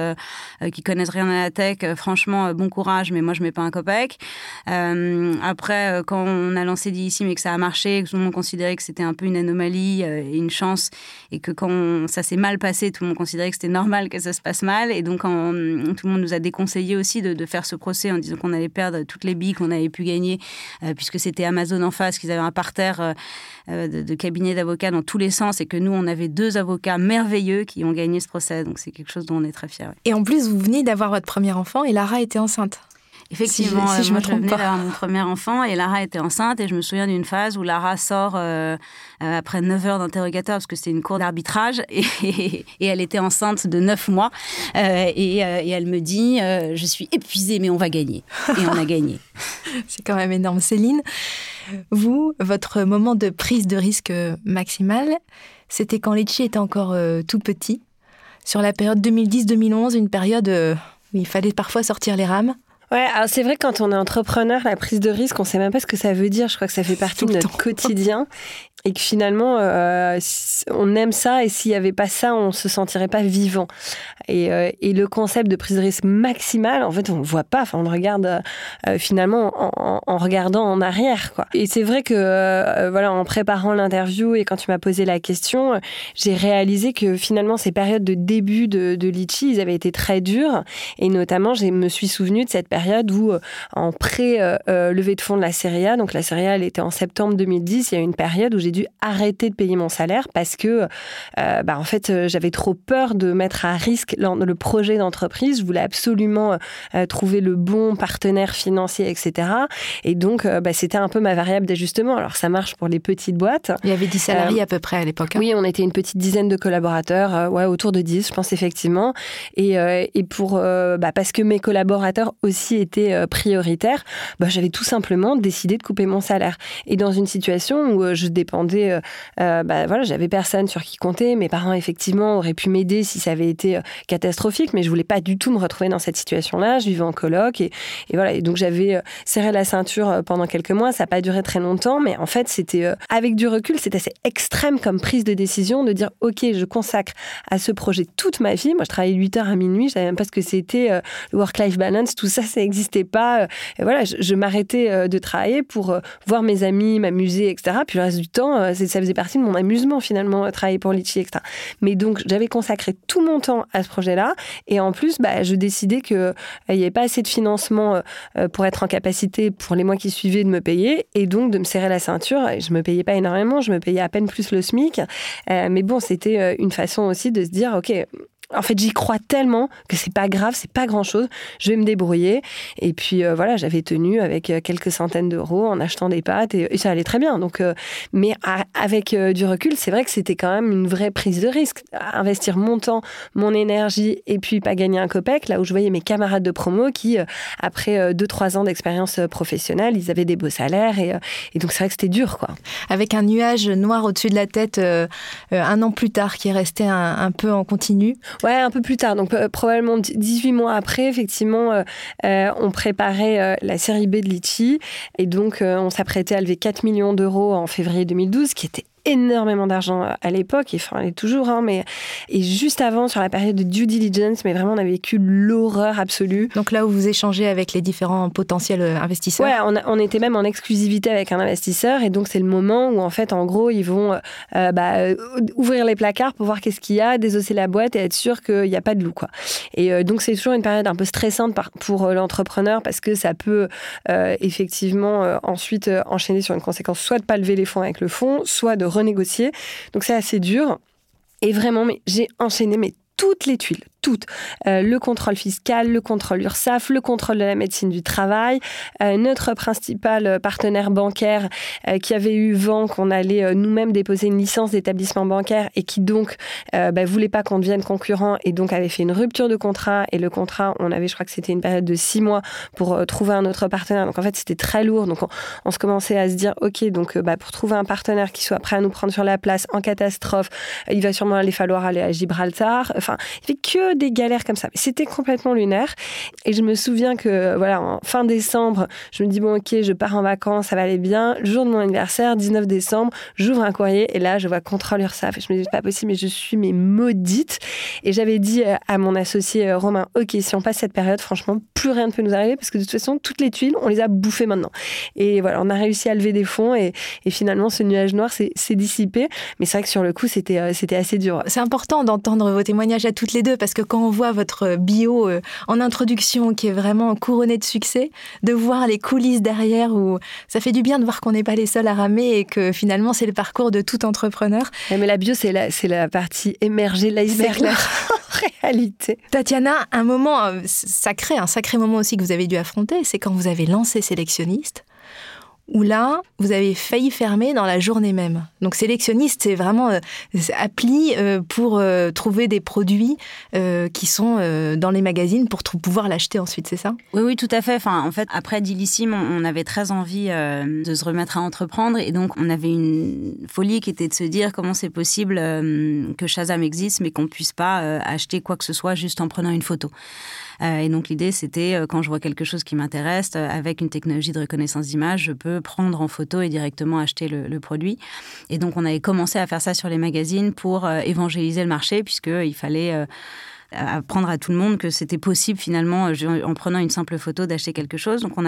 qui connaissent rien à la tech. franchement, bon courage, mais moi, je mets pas un copec. après, quand on a lancé ici, mais que ça a marché, que tout le monde considérait que c'était un peu une anomalie euh, et une chance, et que quand ça s'est mal passé, tout le monde considérait que c'était normal que ça se passe mal. Et donc, tout le monde nous a déconseillé aussi de, faire ce procès en disant qu'on allait perdre toutes les billes qu'on avait pu gagner, euh, puisque c'était Amazon en face, qu'ils avaient un parterre euh, de, cabinets d'avocats dans tous les sens, et que nous, on avait deux avocats merveilleux qui ont gagné ce procès. Donc, c'est quelque chose dont on est très fiers. Et en plus, vous venez d'avoir votre premier enfant et Lara était enceinte. Effectivement, si, je, euh, moi, je venais d'avoir mon premier enfant et Lara était enceinte et je me souviens d'une phase où Lara sort euh, euh, après 9 heures d'interrogatoire parce que c'était une cour d'arbitrage et, et, elle était enceinte de 9 mois et, et, elle me dit je suis épuisée mais on va gagner et on a gagné. C'est quand même énorme. Céline, vous, votre moment de prise de risque maximal, c'était quand Litchi était encore tout petit, sur la période 2010-2011, une période où il fallait parfois sortir les rames. Ouais, alors c'est vrai quand on est entrepreneur, la prise de risque, on sait même pas ce que ça veut dire. Je crois que ça fait partie de notre quotidien et que finalement euh, on aime ça et s'il y avait pas ça, on se sentirait pas vivant. Et, euh, et, le concept de prise de risque maximale, en fait, on le voit pas. Enfin, on le regarde euh, finalement en, regardant en arrière, quoi. Et c'est vrai que voilà, en préparant l'interview et quand tu m'as posé la question, j'ai réalisé que finalement ces périodes de début de, de Litchi, ils avaient été très dures. Et notamment, je me suis souvenu de cette période où en pré levée de fonds de la Serie A, donc la Serie A, elle était en septembre 2010. Il y a une période où j'ai dû arrêter de payer mon salaire parce que, euh, bah, en fait, euh, j'avais trop peur de mettre à risque le projet d'entreprise. Je voulais absolument euh, trouver le bon partenaire financier, etc. Et donc, bah, c'était un peu ma variable d'ajustement. Alors, ça marche pour les petites boîtes. Il y avait 10 salariés à peu près à l'époque. Hein. Oui, on était une petite dizaine de collaborateurs, ouais, autour de 10, je pense effectivement. Et, et pour, bah, parce que mes collaborateurs aussi étaient prioritaires, j'avais tout simplement décidé de couper mon salaire. Et dans une situation où je dépends euh, euh, bah, voilà, j'avais personne sur qui compter. Mes parents, effectivement, auraient pu m'aider si ça avait été euh, catastrophique, mais je voulais pas du tout me retrouver dans cette situation-là. Je vivais en coloc et, voilà. Et donc, j'avais serré la ceinture pendant quelques mois. Ça n'a pas duré très longtemps, mais en fait, c'était, avec du recul, c'est assez extrême comme prise de décision de dire, OK, je consacre à ce projet toute ma vie. Moi, je travaillais 8 heures à minuit. Je savais même pas ce que c'était le work-life balance. Tout ça, ça n'existait pas. Et voilà, je, je m'arrêtais de travailler pour voir mes amis, m'amuser, etc. Puis le reste du temps, euh, ça faisait partie de mon amusement finalement, euh, travailler pour Litchi, etc. Mais donc, j'avais consacré tout mon temps à ce projet-là. Et en plus, bah, je décidais qu'il euh, n'y avait pas assez de financement pour être en capacité pour les mois qui suivaient de me payer. Et donc, de me serrer la ceinture. Je me payais pas énormément, je me payais à peine plus le SMIC. mais bon, c'était une façon aussi de se dire, OK, en fait, j'y crois tellement que c'est pas grave, c'est pas grand chose. Je vais me débrouiller. Et puis euh, voilà, j'avais tenu avec euh, quelques centaines d'euros en achetant des pâtes et, ça allait très bien. Donc, euh, mais avec du recul, c'est vrai que c'était quand même une vraie prise de risque. Investir mon temps, mon énergie et puis pas gagner un copec. Là où je voyais mes camarades de promo qui, après deux trois ans d'expérience professionnelle, ils avaient des beaux salaires et, donc c'est vrai que c'était dur, quoi. Avec un nuage noir au-dessus de la tête, un an plus tard, qui est resté un peu en continu. Ouais, un peu plus tard. Donc euh, probablement 18 mois après, effectivement, euh, euh, on préparait la série B de Litchi et donc on s'apprêtait à lever 4 millions d'euros en février 2012, qui était énormément d'argent à l'époque, et enfin, elle est toujours, hein, mais et juste avant, sur la période de due diligence, mais vraiment, on a vécu l'horreur absolue. Donc là où vous échangez avec les différents potentiels euh, investisseurs. Ouais, on, on était même en exclusivité avec un investisseur, et donc c'est le moment où en fait, en gros, ils vont euh, bah, euh, ouvrir les placards pour voir qu'est-ce qu'il y a, désosser la boîte et être sûr qu'il n'y a pas de loup, quoi. Et donc c'est toujours une période un peu stressante pour l'entrepreneur parce que ça peut effectivement ensuite enchaîner sur une conséquence soit de pas lever les fonds avec le fonds, soit de renégocier. Donc c'est assez dur. Et vraiment, mais j'ai enchaîné mais toutes les tuiles, toutes. Euh, le contrôle fiscal, le contrôle URSAF, le contrôle de la médecine du travail. Euh, notre principal partenaire bancaire euh, qui avait eu vent qu'on allait nous-mêmes déposer une licence d'établissement bancaire et qui donc bah, voulait pas qu'on devienne concurrent et donc avait fait une rupture de contrat. Et le contrat, on avait, je crois que c'était une période de six mois pour trouver un autre partenaire. Donc en fait, c'était très lourd. Donc on, se commençait à se dire, ok, donc bah, pour trouver un partenaire qui soit prêt à nous prendre sur la place en catastrophe, il va sûrement aller falloir aller à Gibraltar. Enfin, il fait que des galères comme ça. C'était complètement lunaire. Et je me souviens que, voilà, en fin décembre, je me dis, bon, ok, je pars en vacances, ça va aller bien. Le jour de mon anniversaire, 19 décembre, j'ouvre un courrier et là, je vois contrôle URSAF. Je me dis, c'est pas possible, mais je suis mais maudite. Et j'avais dit euh, à mon associé euh, Romain, ok, si on passe cette période, franchement, plus rien ne peut nous arriver parce que de toute façon, toutes les tuiles, on les a bouffées maintenant. Et voilà, on a réussi à lever des fonds et, et finalement, ce nuage noir s'est dissipé. Mais c'est vrai que sur le coup, euh, c'était assez dur. C'est important d'entendre vos témoignages à toutes les deux parce que quand on voit votre bio euh, en introduction qui est vraiment couronné de succès, de voir les coulisses derrière où ça fait du bien de voir qu'on n'est pas les seuls à ramer et que finalement c'est le parcours de tout entrepreneur. Mais la bio, c'est la, c'est la partie émergée de l'iceberg. en réalité. Tatiana, un moment euh, sacré, un sacré moment aussi que vous avez dû affronter, c'est quand vous avez lancé Sélectionniste où là, vous avez failli fermer dans la journée même. Donc sélectionniste, c'est vraiment euh, appli euh, pour euh, trouver des produits qui sont dans les magazines pour pouvoir l'acheter ensuite, c'est ça? Oui, oui, tout à fait. Enfin, en fait, après Dilissime, on avait très envie de se remettre à entreprendre et donc on avait une folie qui était de se dire comment c'est possible que Shazam existe mais qu'on puisse pas acheter quoi que ce soit juste en prenant une photo. Euh, et donc l'idée, c'était euh, quand je vois quelque chose qui m'intéresse, euh, avec une technologie de reconnaissance d'image, je peux prendre en photo et directement acheter le, le, produit. Et donc on avait commencé à faire ça sur les magazines pour évangéliser le marché, puisqu'il fallait apprendre à tout le monde que c'était possible finalement, en prenant une simple photo, d'acheter quelque chose. Donc on,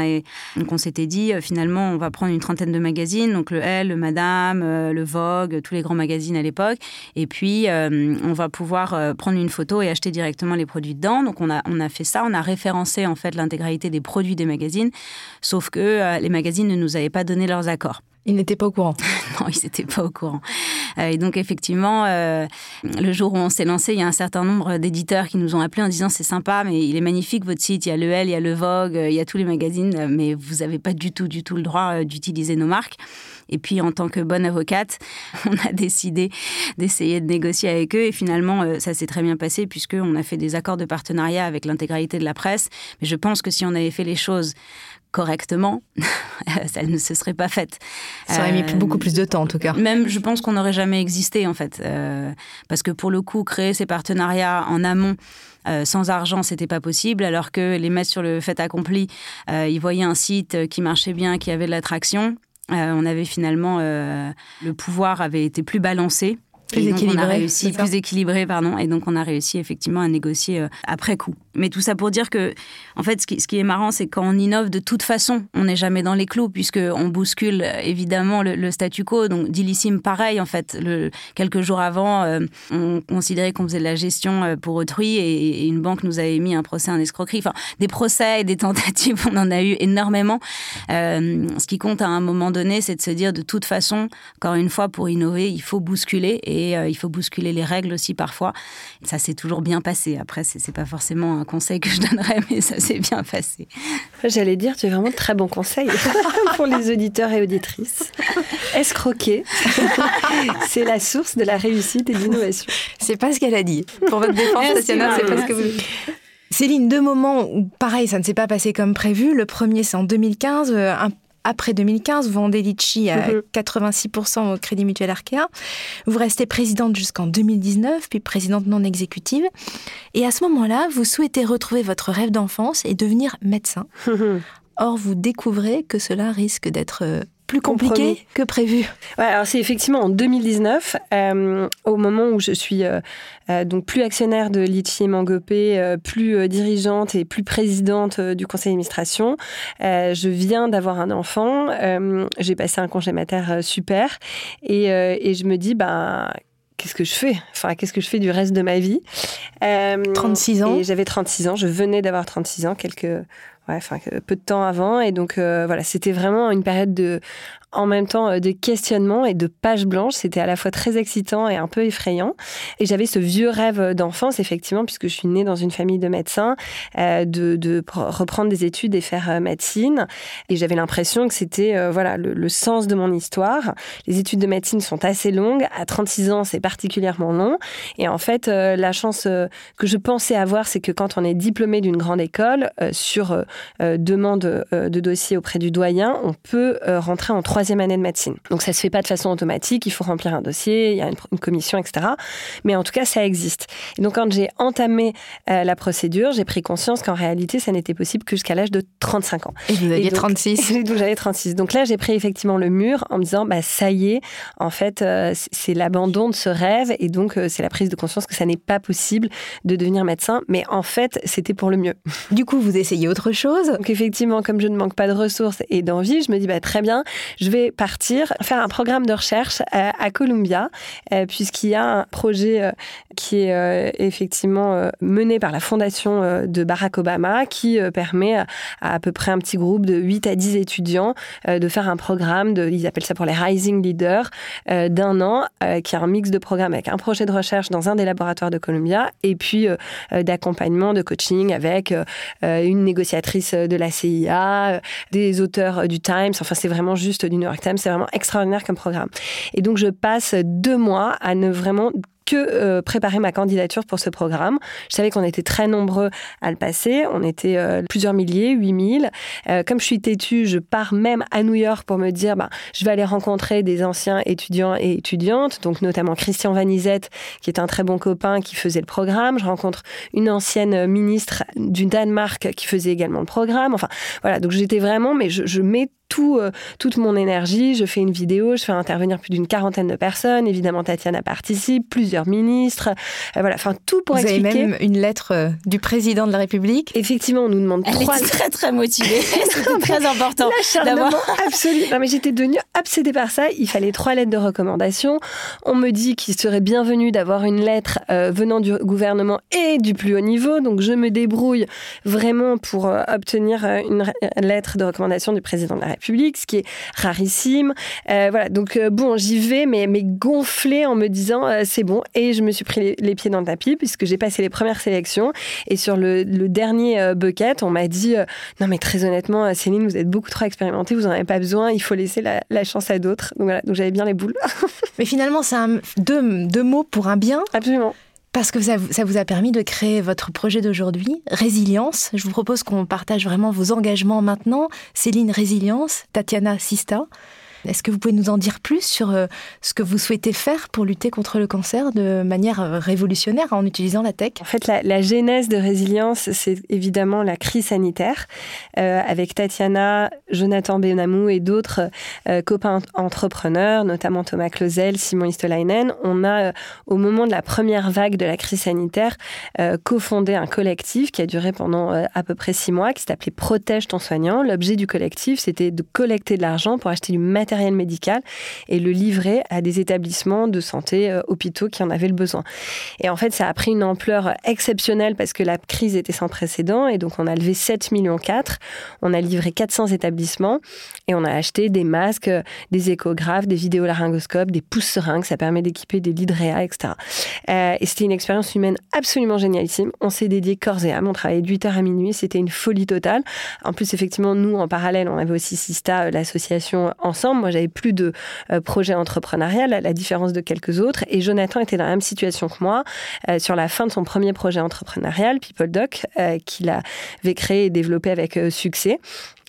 on s'était dit, euh, finalement, on va prendre une trentaine de magazines, donc le Elle, le Madame, euh, le Vogue, tous les grands magazines à l'époque. Et puis, euh, on va pouvoir prendre une photo et acheter directement les produits dedans. Donc on a, on a fait ça, on a référencé en fait l'intégralité des produits des magazines, sauf que les magazines ne nous avaient pas donné leurs accords. Ils n'étaient pas au courant. non, ils n'étaient pas au courant. Euh, et donc effectivement, euh, le jour où on s'est lancé, il y a un certain nombre d'éditeurs qui nous ont appelés en disant c'est sympa, mais il est magnifique votre site, il y a le L, il y a le Vogue, il y a tous les magazines, mais vous n'avez pas du tout, du tout le droit euh, d'utiliser nos marques. Et puis, en tant que bonne avocate, on a décidé d'essayer de négocier avec eux. Et finalement, ça s'est très bien passé puisqu'on a fait des accords de partenariat avec l'intégralité de la presse. Mais je pense que si on avait fait les choses correctement, ça ne se serait pas fait. Ça aurait mis euh, beaucoup plus de temps en tout cas. Même, je pense qu'on n'aurait jamais existé en fait, euh, parce que pour le coup, créer ces partenariats en amont. Euh, sans argent, c'était pas possible, alors que les mettre sur le fait accompli, ils voyaient un site qui marchait bien, qui avait de l'attraction. on avait finalement le pouvoir avait été plus balancé plus équilibré, on a réussi, plus équilibré, pardon. Et donc, on a réussi effectivement à négocier après coup. Mais tout ça pour dire que, en fait, ce qui, est marrant, c'est quand on innove de toute façon, on n'est jamais dans les clous, puisqu'on bouscule évidemment le, statu quo. Donc, Dilissime, pareil, en fait. Quelques jours avant, euh, on considérait qu'on faisait de la gestion euh, pour autrui et, une banque nous avait mis un procès en escroquerie. Enfin, des procès et des tentatives, on en a eu énormément. Euh, ce qui compte à un moment donné, c'est de se dire de toute façon, encore une fois, pour innover, il faut bousculer et il faut bousculer les règles aussi parfois. ça s'est toujours bien passé. Après, c'est pas forcément un conseil que je donnerais, mais ça s'est bien passé. J'allais dire, tu as vraiment de très bons conseils pour les auditeurs et auditrices. Escroquer, c'est la source de la réussite et de l'innovation. C'est pas ce qu'elle a dit. Pour votre défense, Tatiana, c'est pas ce que vous Céline, deux moments où, pareil, ça ne s'est pas passé comme prévu. Le premier, c'est en 2015, un après 2015, vous vendez Litchi à 86% mhm. au Crédit Mutuel Arkea. Vous restez présidente jusqu'en 2019, puis présidente non exécutive. Et à ce moment-là, vous souhaitez retrouver votre rêve d'enfance et devenir médecin. Or, vous découvrez que cela risque d'être euh, plus compliqué que prévu. Ouais, alors c'est effectivement en 2019, euh, au moment où je suis euh, euh, donc plus actionnaire de Litchi et Mangopé, plus dirigeante et plus présidente du conseil d'administration. je viens d'avoir un enfant, j'ai passé un congé mater super et, et, je me dis, ben, qu'est-ce que je fais? Enfin, qu'est-ce que je fais du reste de ma vie? 36 ans. Et j'avais 36 ans, je venais d'avoir 36 ans, quelques enfin peu de temps avant. Et donc voilà c'était vraiment une période de en même temps euh, de questionnement et de pages blanches. C'était à la fois très excitant et un peu effrayant. Et j'avais ce vieux rêve d'enfance, effectivement, puisque je suis née dans une famille de médecins, euh, de, de, reprendre des études et faire euh, médecine. Et j'avais l'impression que c'était voilà le, sens de mon histoire. Les études de médecine sont assez longues. À 36 ans, c'est particulièrement long. Et en fait, la chance que je pensais avoir, c'est que quand on est diplômé d'une grande école, sur demande de dossier auprès du doyen, on peut rentrer en trois troisième année de médecine. Donc ça se fait pas de façon automatique, il faut remplir un dossier, il y a une, commission, etc. Mais en tout cas, ça existe. Et donc quand j'ai entamé euh, la procédure, j'ai pris conscience qu'en réalité, ça n'était possible que jusqu'à l'âge de 35 ans. Et vous aviez 36 Donc j'avais 36. Donc là, j'ai pris effectivement le mur en me disant, bah ça y est, en fait, euh, c'est l'abandon de ce rêve et donc euh, c'est la prise de conscience que ça n'est pas possible de devenir médecin. Mais en fait, c'était pour le mieux. Du coup, vous essayez autre chose Donc effectivement, comme je ne manque pas de ressources et d'envie, je me dis, bah très bien, je vais partir faire un programme de recherche à, à Columbia, euh, puisqu'il y a un projet euh, qui est euh, effectivement mené par la fondation de Barack Obama, qui permet à, à, peu près un petit groupe de 8 à 10 étudiants de faire un programme, de, ils appellent ça pour les Rising Leaders, d'un an, qui est un mix de programmes avec un projet de recherche dans un des laboratoires de Columbia, et puis d'accompagnement, de coaching avec une négociatrice de la CIA, des auteurs du Times, enfin c'est vraiment juste d'une New York Times. C'est vraiment extraordinaire comme programme. Et donc, je passe deux mois à ne vraiment que euh, préparer ma candidature pour ce programme. Je savais qu'on était très nombreux à le passer. On était euh, plusieurs milliers, 8000. Euh, comme je suis têtue, je pars même à New York pour me dire, bah, je vais aller rencontrer des anciens étudiants et étudiantes, donc notamment Christian Vanizette, qui est un très bon copain qui faisait le programme. Je rencontre une ancienne ministre du Danemark qui faisait également le programme. Enfin, voilà. Donc j'étais vraiment, mais je, je mets tout, euh, toute mon énergie. Je fais une vidéo, je fais intervenir plus d'une quarantaine de personnes. Évidemment, Tatiana participe, plusieurs ministres. Euh, voilà, enfin tout pour Vous expliquer. Vous avez même une lettre euh, du président de la République. Effectivement, on nous demande Elle trois. Était très très motivée. C'était très important d'avoir. absolu. Non mais j'étais devenue obsédée par ça. Il fallait trois lettres de recommandation. On me dit qu'il serait bienvenu d'avoir une lettre venant du gouvernement et du plus haut niveau. Donc je me débrouille vraiment pour obtenir une lettre de recommandation du président de la République public, ce qui est rarissime. Euh, voilà, donc euh, bon, j'y vais, mais, mais gonflé en me disant euh, c'est bon. Et je me suis pris les, pieds dans le tapis puisque j'ai passé les premières sélections. Et sur le, dernier bucket, on m'a dit non, mais très honnêtement, Céline, vous êtes beaucoup trop expérimentée, vous n'en avez pas besoin, il faut laisser la, chance à d'autres. Donc voilà, donc j'avais bien les boules. mais finalement, c'est deux, deux mots pour un bien. Absolument. Parce que ça, vous a permis de créer votre projet d'aujourd'hui, Résilience. Je vous propose qu'on partage vraiment vos engagements maintenant. Céline Résilience, Tatiana Sista. Est-ce que vous pouvez nous en dire plus sur euh, ce que vous souhaitez faire pour lutter contre le cancer de manière euh, révolutionnaire en utilisant la tech? En fait, la, genèse de résilience, c'est évidemment la crise sanitaire. Euh, avec Tatiana, Jonathan Benamou et d'autres copains entrepreneurs, notamment Thomas Clausel, Simon Istolainen, on a, au moment de la première vague de la crise sanitaire, cofondé un collectif qui a duré pendant à peu près six mois, qui s'appelait Protège ton soignant. L'objet du collectif, c'était de collecter de l'argent pour acheter du matériel matériel médical et le livrer à des établissements de santé, euh, hôpitaux qui en avaient le besoin. Et en fait, ça a pris une ampleur exceptionnelle parce que la crise était sans précédent et donc on a levé 7 millions 4, on a livré 400 établissements et on a acheté des masques, des échographes, des vidéolaryngoscopes, des pousses seringues, ça permet d'équiper des lits de réa, etc. Euh, et c'était une expérience humaine absolument génialissime. On s'est dédié corps et âme, on travaillait de 8h à minuit, c'était une folie totale. En plus, effectivement, nous, en parallèle, on avait aussi Sista, euh, l'association Ensemble, moi, j'avais plus de euh, projet entrepreneurial, à la différence de quelques autres. Et Jonathan était dans la même situation que moi, euh, sur la fin de son premier projet entrepreneurial, PeopleDoc, euh, qu'il avait créé et développé avec succès.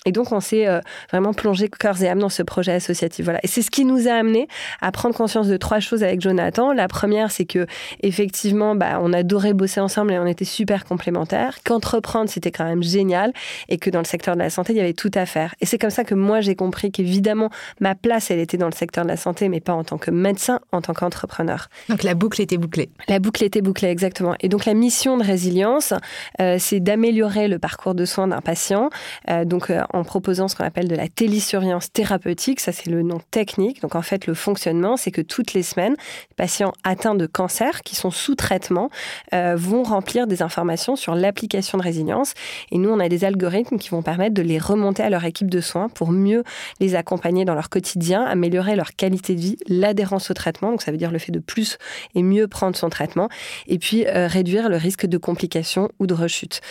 Et donc, on s'est euh, vraiment plongé corps et âme dans ce projet associatif. Voilà. Et c'est ce qui nous a amené à prendre conscience de trois choses avec Jonathan. La première, c'est que effectivement, bah, on adorait bosser ensemble et on était super complémentaires. Qu'entreprendre, c'était quand même génial et que dans le secteur de la santé, il y avait tout à faire. Et c'est comme ça que moi, j'ai compris qu'évidemment, ma place, elle était dans le secteur de la santé, mais pas en tant que médecin, en tant qu'entrepreneur. Donc la boucle était bouclée. La boucle était bouclée, exactement. Et donc la mission de résilience, euh, c'est d'améliorer le parcours de soins d'un patient. Euh, donc euh, en proposant ce qu'on appelle de la télésurveillance thérapeutique. Ça, c'est le nom technique. Donc, en fait, le fonctionnement, c'est que toutes les semaines, les patients atteints de cancer qui sont sous traitement euh, vont remplir des informations sur l'application de résilience. Et nous, on a des algorithmes qui vont permettre de les remonter à leur équipe de soins pour mieux les accompagner dans leur quotidien, améliorer leur qualité de vie, l'adhérence au traitement. Donc, ça veut dire le fait de plus et mieux prendre son traitement. Et puis, euh, réduire le risque de complications ou de rechute.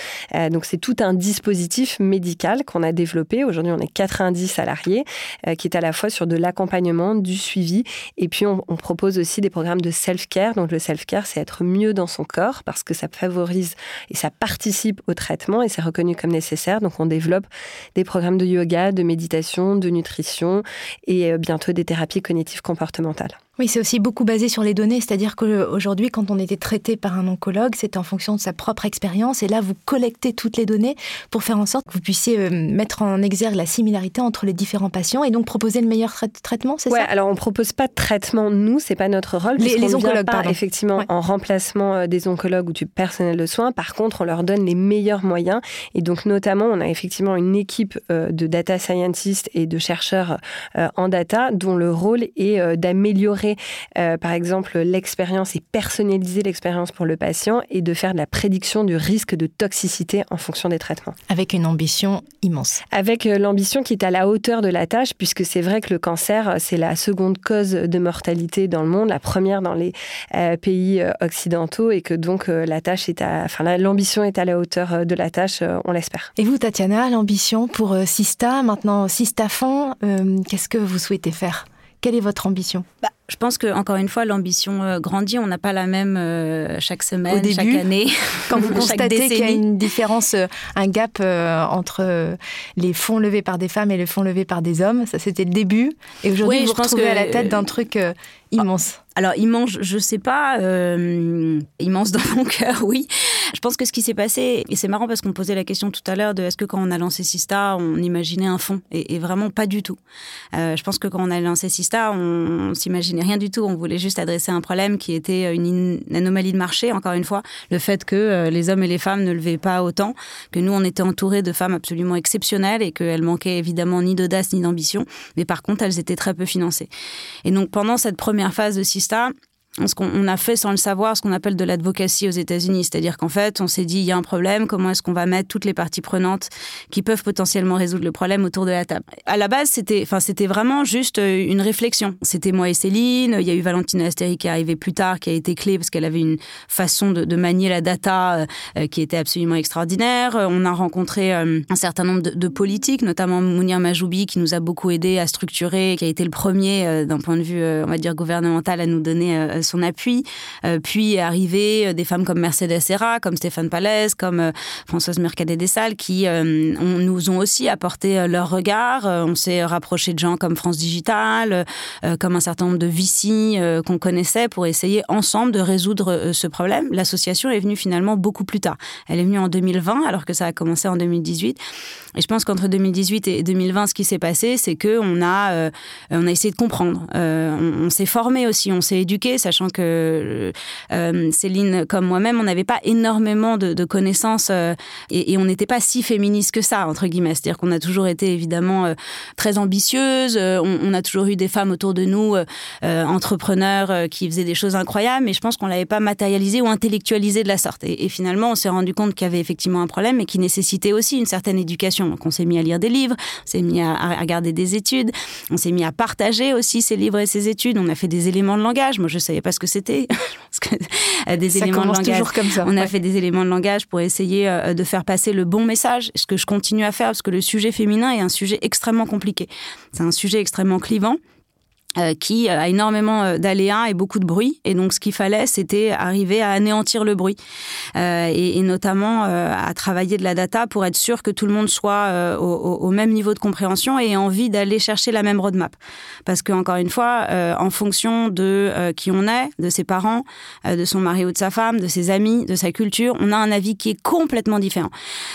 donc, c'est tout un dispositif médical qu'on a développé Aujourd'hui, on est 90 salariés, euh, qui est à la fois sur de l'accompagnement, du suivi, et puis on, propose aussi des programmes de self-care. Donc le self-care, c'est être mieux dans son corps parce que ça favorise et ça participe au traitement et c'est reconnu comme nécessaire. Donc on développe des programmes de yoga, de méditation, de nutrition et euh, bientôt des thérapies cognitives comportementales. Oui, c'est aussi beaucoup basé sur les données, c'est-à-dire qu'aujourd'hui, quand on était traité par un oncologue, c'est en fonction de sa propre expérience, et là, vous collectez toutes les données pour faire en sorte que vous puissiez euh, mettre en exergue la similarité entre les différents patients et donc proposer le meilleur traitement, c'est ouais, ça? alors on propose pas de traitement, nous, c'est pas notre rôle. Les, les oncologues, pas, effectivement, en remplacement euh, des oncologues ou du personnel de soins. Par contre, on leur donne les meilleurs moyens, et donc notamment, on a effectivement une équipe euh, de data scientists et de chercheurs en data dont le rôle est d'améliorer euh, par exemple, l'expérience et personnaliser l'expérience pour le patient et de faire de la prédiction du risque de toxicité en fonction des traitements. Avec une ambition immense. Avec euh, l'ambition qui est à la hauteur de la tâche, puisque c'est vrai que le cancer, c'est la seconde cause de mortalité dans le monde, la première dans les euh, pays occidentaux, et que donc la tâche est à, enfin l'ambition est à la hauteur de la tâche, on l'espère. Et vous, Tatiana, l'ambition pour Sista, maintenant Sista Fond, qu'est-ce que vous souhaitez faire? Quelle est votre ambition? Bah, je pense que encore une fois, l'ambition euh, grandit. On n'a pas la même euh, chaque semaine, chaque année. Quand vous constatez qu'il y a une différence, euh, un gap entre les fonds levés par des femmes et les fonds levés par des hommes, ça c'était le début. Et aujourd'hui, vous vous retrouvez à la tête d'un truc immense. Alors immense, je sais pas, immense dans mon cœur, oui. Je pense que ce qui s'est passé, et c'est marrant parce qu'on posait la question tout à l'heure de est-ce que quand on a lancé Sista, on imaginait un fonds, et, vraiment pas du tout. je pense que quand on a lancé Sista, on, on s'imaginait rien du tout. On voulait juste adresser un problème qui était une, anomalie de marché, encore une fois. Le fait que euh, les hommes et les femmes ne levaient pas autant, que nous, on était entourés de femmes absolument exceptionnelles et qu'elles manquaient évidemment ni d'audace ni d'ambition. Mais par contre, elles étaient très peu financées. Et donc, pendant cette première phase de Sista, Insta ce qu'on a fait sans le savoir, ce qu'on appelle de l'advocacy aux États-Unis. C'est-à-dire qu'en fait, on s'est dit, il y a un problème, comment est-ce qu'on va mettre toutes les parties prenantes qui peuvent potentiellement résoudre le problème autour de la table? À la base, c'était enfin, c'était vraiment juste euh, une réflexion. C'était moi et Céline, il y a eu Valentine Asteri qui est arrivée plus tard, qui a été clé parce qu'elle avait une façon de, manier la data euh, qui était absolument extraordinaire. On a rencontré euh, un certain nombre de, politiques, notamment Mounir Majoubi, qui nous a beaucoup aidé à structurer, qui a été le premier, d'un point de vue, on va dire, gouvernemental, à nous donner son appui. Euh, puis arrivé euh, des femmes comme Mercedes Serra, comme Stéphane Palaise, comme euh, Françoise Mercadet Salles, qui nous ont aussi apporté leur regard. on s'est rapproché de gens comme France Digital, comme un certain nombre de VC qu'on connaissait pour essayer ensemble de résoudre ce problème. L'association est venue finalement beaucoup plus tard. Elle est venue en 2020 alors que ça a commencé en 2018. Et je pense qu'entre 2018 et 2020, ce qui s'est passé, c'est que on a on a essayé de comprendre. on s'est formé aussi, on s'est éduqué, sachant que euh, Céline, comme moi-même, on n'avait pas énormément de, connaissances euh, et, on n'était pas si féministe que ça, entre guillemets. C'est-à-dire qu'on a toujours été évidemment euh, très ambitieuses, on, a toujours eu des femmes autour de nous, entrepreneurs, qui faisaient des choses incroyables, mais je pense qu'on l'avait pas matérialisé ou intellectualisé de la sorte. Et, finalement, on s'est rendu compte qu'il y avait effectivement un problème et qui nécessitait aussi une certaine éducation. Donc on s'est mis à lire des livres, on s'est mis à, à regarder des études, on s'est mis à partager aussi ces livres et ces études, on a fait des éléments de langage. Moi, je savais pas ce que c'était. Euh, des éléments de langage. Comme ça, on a fait des éléments de langage pour essayer euh, de faire passer le bon message, ce que je continue à faire parce que le sujet féminin est un sujet extrêmement compliqué. C'est un sujet extrêmement clivant. Euh, qui a énormément euh, d'aléas et beaucoup de bruit. Et donc, ce qu'il fallait, c'était arriver à anéantir le bruit. Euh, et, et, notamment euh, à travailler de la data pour être sûr que tout le monde soit euh, au, au, même niveau de compréhension et envie d'aller chercher la même roadmap. Parce que, encore une fois, euh, en fonction de qui on est, de ses parents, de son mari ou de sa femme, de ses amis, de sa culture, on a un avis qui est complètement différent.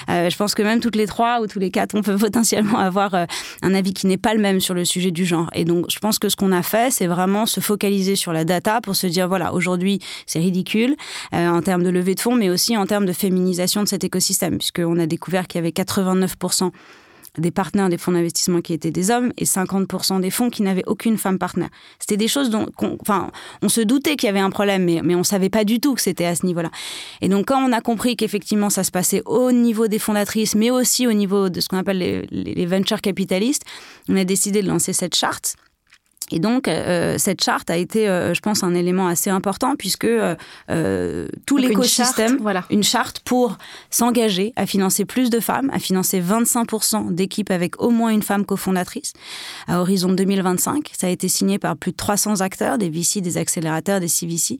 je pense que même toutes les trois ou tous les quatre, on peut potentiellement avoir un avis qui n'est pas le même sur le sujet du genre. Et donc, je pense que ce qu'on a fait, c'est vraiment se focaliser sur la data pour se dire, voilà, aujourd'hui, c'est ridicule euh, en termes de levée de fonds, mais aussi en termes de féminisation de cet écosystème, puisqu'on a découvert qu'il y avait 89% des partenaires des fonds d'investissement qui étaient des hommes et 50% des fonds qui n'avaient aucune femme partenaire. C'était des choses dont, on, enfin, on se doutait qu'il y avait un problème, mais, mais on savait pas du tout que c'était à ce niveau-là. Et donc, quand on a compris qu'effectivement ça se passait au niveau des fondatrices, mais aussi au niveau de ce qu'on appelle les, les venture capitalistes, on a décidé de lancer cette charte et donc, euh, cette charte a été, euh, je pense, un élément assez important puisque euh, euh tout l'écosystème, voilà. une charte pour s'engager à financer plus de femmes, à financer 25% d'équipes avec au moins une femme cofondatrice à horizon 2025. Ça a été signé par plus de 300 acteurs, des VC, des accélérateurs, des CVC.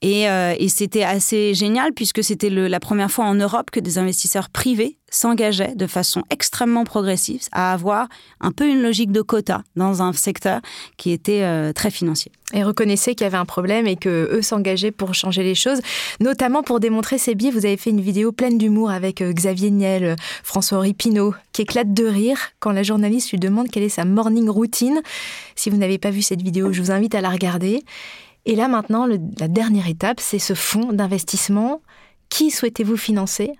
Et, euh, et c'était assez génial puisque c'était la première fois en Europe que des investisseurs privés s'engageaient de façon extrêmement progressive à avoir un peu une logique de quota dans un secteur qui était euh, très financier. Et reconnaissez qu'il y avait un problème et que eux s'engageaient pour changer les choses, notamment pour démontrer ces biais. Vous avez fait une vidéo pleine d'humour avec euh, Xavier Niel, euh, François-Henri Pinault, qui éclate de rire quand la journaliste lui demande quelle est sa morning routine. Si vous n'avez pas vu cette vidéo, je vous invite à la regarder. Et là maintenant, la dernière étape, c'est ce fonds d'investissement. Qui souhaitez-vous financer?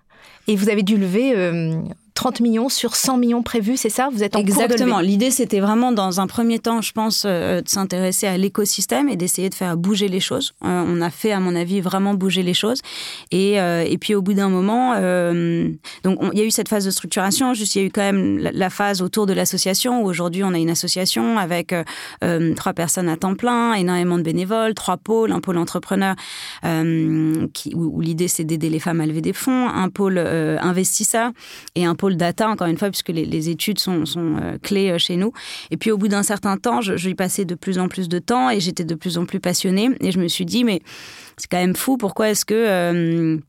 Et vous avez dû lever euh, 30 millions sur 100 millions prévus, c'est ça? Vous êtes en Exactement. L'idée, c'était vraiment, dans un premier temps, je pense, euh, de s'intéresser à l'écosystème et d'essayer de faire bouger les choses. Euh, on a fait, à mon avis, vraiment bouger les choses. Et, euh, et puis, au bout d'un moment, donc il y a eu cette phase de structuration. Juste, il y a eu quand même la, la phase autour de l'association, où aujourd'hui, on a une association avec trois personnes à temps plein, énormément de bénévoles, trois pôles, un pôle entrepreneur, qui, où, où l'idée, c'est d'aider les femmes à lever des fonds, un pôle investisseur et un pôle data, encore une fois, puisque les, études sont, euh, clés chez nous. Et puis au bout d'un certain temps, je, je passais de plus en plus de temps et j'étais de plus en plus passionnée. Et je me suis dit, mais c'est quand même fou, pourquoi est-ce que...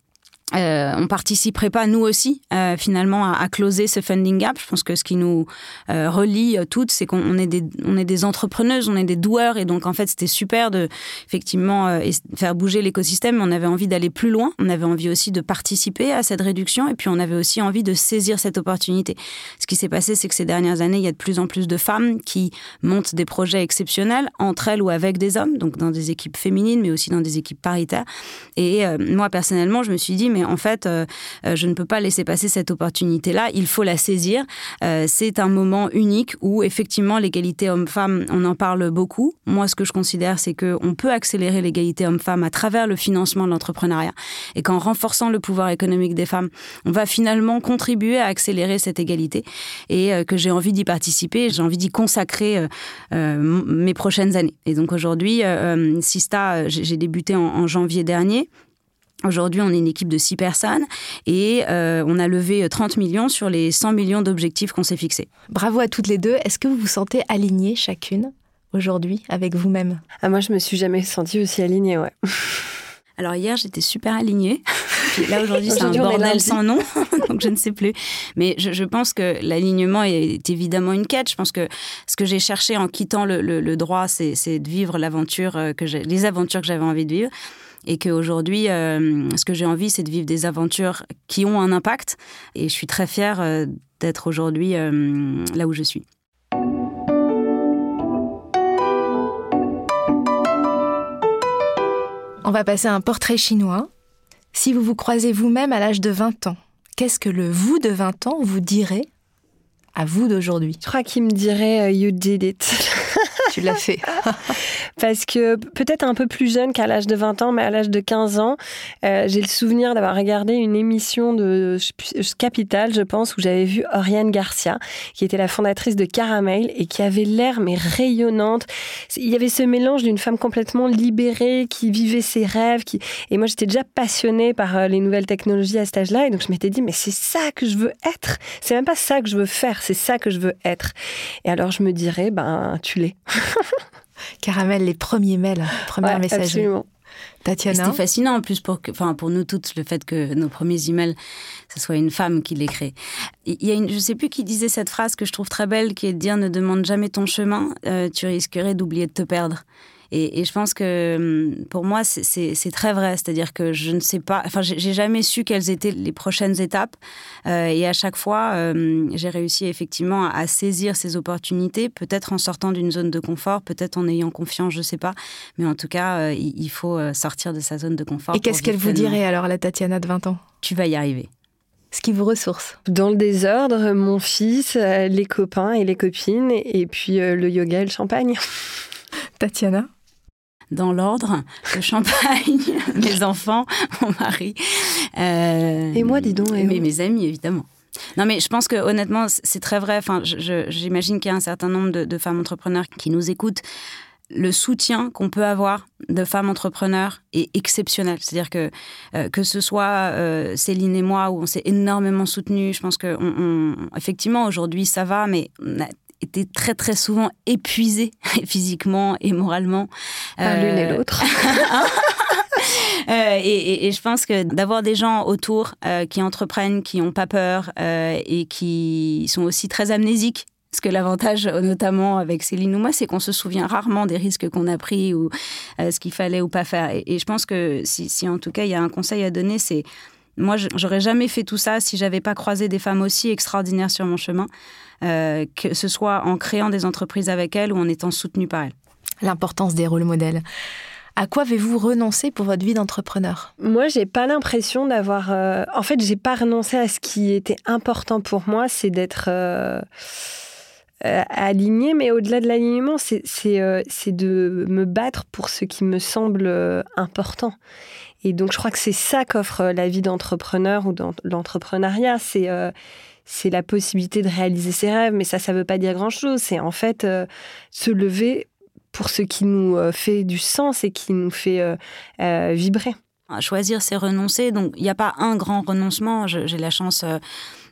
Euh, euh, on participerait pas nous aussi euh, finalement à, closer ce funding gap. Je pense que ce qui nous euh, relie toutes, c'est qu'on est des on est des entrepreneuses, on est des doueurs et donc en fait c'était super de effectivement euh, faire bouger l'écosystème. On avait envie d'aller plus loin, on avait envie aussi de participer à cette réduction et puis on avait aussi envie de saisir cette opportunité. Ce qui s'est passé, c'est que ces dernières années, il y a de plus en plus de femmes qui montent des projets exceptionnels entre elles ou avec des hommes, donc dans des équipes féminines, mais aussi dans des équipes paritaires. Et euh, moi personnellement, je me suis dit mais mais en fait, euh, je ne peux pas laisser passer cette opportunité-là. Il faut la saisir. Euh, c'est un moment unique où, effectivement, l'égalité homme-femme, on en parle beaucoup. Moi, ce que je considère, c'est qu'on peut accélérer l'égalité homme-femme à travers le financement de l'entrepreneuriat. Et qu'en renforçant le pouvoir économique des femmes, on va finalement contribuer à accélérer cette égalité. Et euh, que j'ai envie d'y participer, j'ai envie d'y consacrer euh, mes prochaines années. Et donc aujourd'hui, euh, Sista, j'ai débuté en janvier dernier. Aujourd'hui, on est une équipe de six personnes et euh, on a levé 30 millions sur les 100 millions d'objectifs qu'on s'est fixés. Bravo à toutes les deux. Est-ce que vous vous sentez alignées chacune aujourd'hui avec vous-même? Ah, Moi, je me suis jamais sentie aussi alignée, ouais. Alors hier, j'étais super alignée. Puis là, aujourd'hui, c'est un bordel sans nom, donc je ne sais plus. Mais je, je pense que l'alignement est évidemment une quête. Je pense que ce que j'ai cherché en quittant le, le, le droit, c'est de vivre l'aventure que j'ai, les aventures que j'avais envie de vivre et qu'aujourd'hui, euh, ce que j'ai envie, c'est de vivre des aventures qui ont un impact. Et je suis très fière euh, d'être aujourd'hui euh, là où je suis. On va passer à un portrait chinois. Si vous vous croisez vous-même à l'âge de 20 ans, qu'est-ce que le vous de 20 ans vous dirait à vous d'aujourd'hui Je crois qu'il me dirait uh, You did it. tu l'as fait. Parce que peut-être un peu plus jeune qu'à l'âge de 20 ans, mais à l'âge de 15 ans, euh, j'ai le souvenir d'avoir regardé une émission de Capital, je pense, où j'avais vu Oriane Garcia, qui était la fondatrice de Caramel et qui avait l'air mais rayonnante. Il y avait ce mélange d'une femme complètement libérée, qui vivait ses rêves. Qui... Et moi, j'étais déjà passionnée par euh, les nouvelles technologies à cet âge-là. Et donc, je m'étais dit, mais c'est ça que je veux être. C'est même pas ça que je veux faire, c'est ça que je veux être. Et alors, je me dirais, ben, tu l'es. Caramel, les premiers mails, première ouais, messagerie. Absolument. Tatiana. C'était fascinant en plus pour, que, enfin, pour nous toutes, le fait que nos premiers emails, ce soit une femme qui les crée. Il y a une, je ne sais plus qui disait cette phrase que je trouve très belle, qui est de dire ne demande jamais ton chemin, euh, tu risquerais d'oublier de te perdre. Et, et, je pense que hum, pour moi, c'est très vrai. C'est-à-dire que je ne sais pas, enfin, j'ai jamais su quelles étaient les prochaines étapes. Euh, et à chaque fois, euh, j'ai réussi effectivement à, saisir ces opportunités, peut-être en sortant d'une zone de confort, peut-être en ayant confiance, je ne sais pas. Mais en tout cas, euh, il, il, faut euh, sortir de sa zone de confort. Et qu'est-ce qu'elle vous dirait alors, la Tatiana de 20 ans? Tu vas y arriver ce qui vous ressource Dans le désordre, mon fils, les copains et les copines, et puis le yoga et le champagne. Tatiana? Dans l'ordre, le champagne, mes enfants, mon mari. Euh, et moi, dis donc. Et mes, mes amis, évidemment. Non, mais je pense que honnêtement, c'est très vrai. Enfin, j'imagine qu'il y a un certain nombre de, de, femmes entrepreneurs qui nous écoutent. Le soutien qu'on peut avoir de femmes entrepreneurs est exceptionnel. C'est-à-dire que euh, que ce soit euh, Céline et moi, où on s'est énormément soutenus, je pense que on, on, effectivement aujourd'hui ça va, mais on a était très très souvent épuisés physiquement et moralement. Euh, L'une et l'autre. Euh, et, et, et, je pense que d'avoir des gens autour euh, qui entreprennent, qui n'ont pas peur euh, et qui sont aussi très amnésiques parce que l'avantage, notamment avec Céline ou moi, c'est qu'on se souvient rarement des risques qu'on a pris ou euh, ce qu'il fallait ou pas faire. Et, et, je pense que si, si en tout cas il y a un conseil à donner, c'est moi, j'aurais jamais fait tout ça si j'avais pas croisé des femmes aussi extraordinaires sur mon chemin, euh, que ce soit en créant des entreprises avec elles ou en étant soutenue par elles. L'importance des rôles modèles. À quoi avez-vous renoncé pour votre vie d'entrepreneur? Moi, j'ai pas l'impression d'avoir. Euh... En fait, j'ai pas renoncé à ce qui était important pour moi, c'est d'être. Euh... Euh, aligné, mais au-delà de l'alignement, c'est euh, de me battre pour ce qui me semble euh, important. Et donc, je crois que c'est ça qu'offre la vie d'entrepreneur ou l'entrepreneuriat. C'est c'est la possibilité de réaliser ses rêves, mais ça, ça veut pas dire grand-chose. C'est en fait se lever pour ce qui nous fait du sens et qui nous fait vibrer. Choisir, c'est renoncer. Donc, il n'y a pas un grand renoncement. J'ai la chance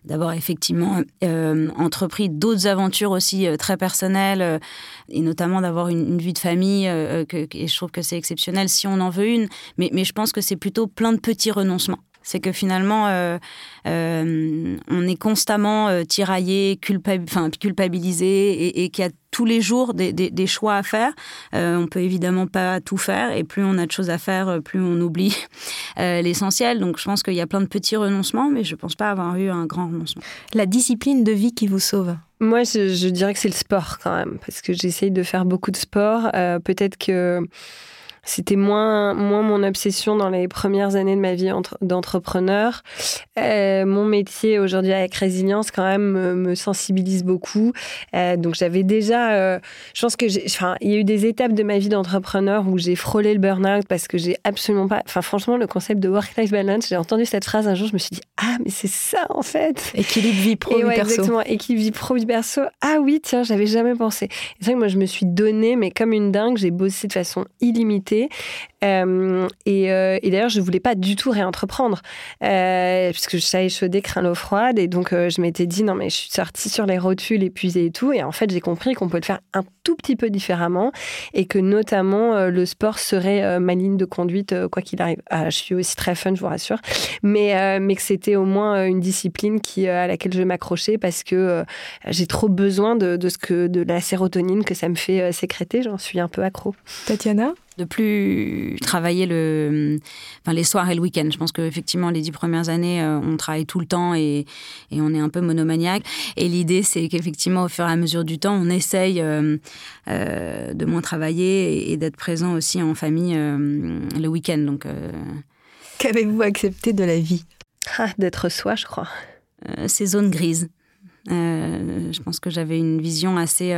d'avoir effectivement euh, entrepris d'autres aventures aussi euh, très personnelles euh, et notamment d'avoir une, une, vie de famille que, et je trouve que c'est exceptionnel si on en veut une. Mais, mais je pense que c'est plutôt plein de petits renoncements c'est que finalement, euh, euh, on est constamment euh, tiraillé, culpab enfin, culpabilisé, et, et qu'il y a tous les jours des, des, des choix à faire. Euh, on peut évidemment pas tout faire, et plus on a de choses à faire, plus on oublie euh, l'essentiel. Donc je pense qu'il y a plein de petits renoncements, mais je pense pas avoir eu un grand renoncement. La discipline de vie qui vous sauve Moi, je, je dirais que c'est le sport quand même, parce que j'essaye de faire beaucoup de sport. Euh, Peut-être que c'était moins, moins mon obsession dans les premières années de ma vie d'entrepreneur. Euh, mon métier aujourd'hui avec résilience, quand même, me, me sensibilise beaucoup. Euh, donc, j'avais déjà. Euh, je pense que. Enfin, il y a eu des étapes de ma vie d'entrepreneur où j'ai frôlé le burn-out parce que j'ai absolument pas. Enfin, franchement, le concept de work-life balance, j'ai entendu cette phrase un jour, je me suis dit, ah, mais c'est ça, en fait. Équilibre vie pro, Et ouais, perso. Exactement, équilibre vie pro, vie perso. Ah oui, tiens, j'avais jamais pensé. C'est vrai que moi, je me suis donné, mais comme une dingue, j'ai bossé de façon illimitée. Euh, et, euh, et d'ailleurs, je voulais pas du tout réentreprendre euh, puisque je savais chauder, craint l'eau froide. Et donc, euh, je m'étais dit, non, mais je suis sortie sur les rotules épuisée et tout. Et en fait, j'ai compris qu'on peut le faire un tout petit peu différemment et que notamment le sport serait ma ligne de conduite, quoi qu'il arrive. Ah, je suis aussi très fun, je vous rassure. Mais, mais que c'était au moins une discipline qui, à laquelle je m'accrochais parce que j'ai trop besoin de, ce que, de la sérotonine que ça me fait sécréter. J'en suis un peu accro. Tatiana? De plus travailler le, enfin, les soirs et le week-end. Je pense qu'effectivement, les dix premières années, euh, on travaille tout le temps et, et on est un peu monomaniaque. Et l'idée, c'est qu'effectivement, au fur et à mesure du temps, on essaye euh, euh, de moins travailler et, et d'être présent aussi en famille euh, le week-end. Donc, euh, qu'avez-vous accepté de la vie? Ah, D'être soi, je crois. Euh, ces zones grises. je pense que j'avais une vision assez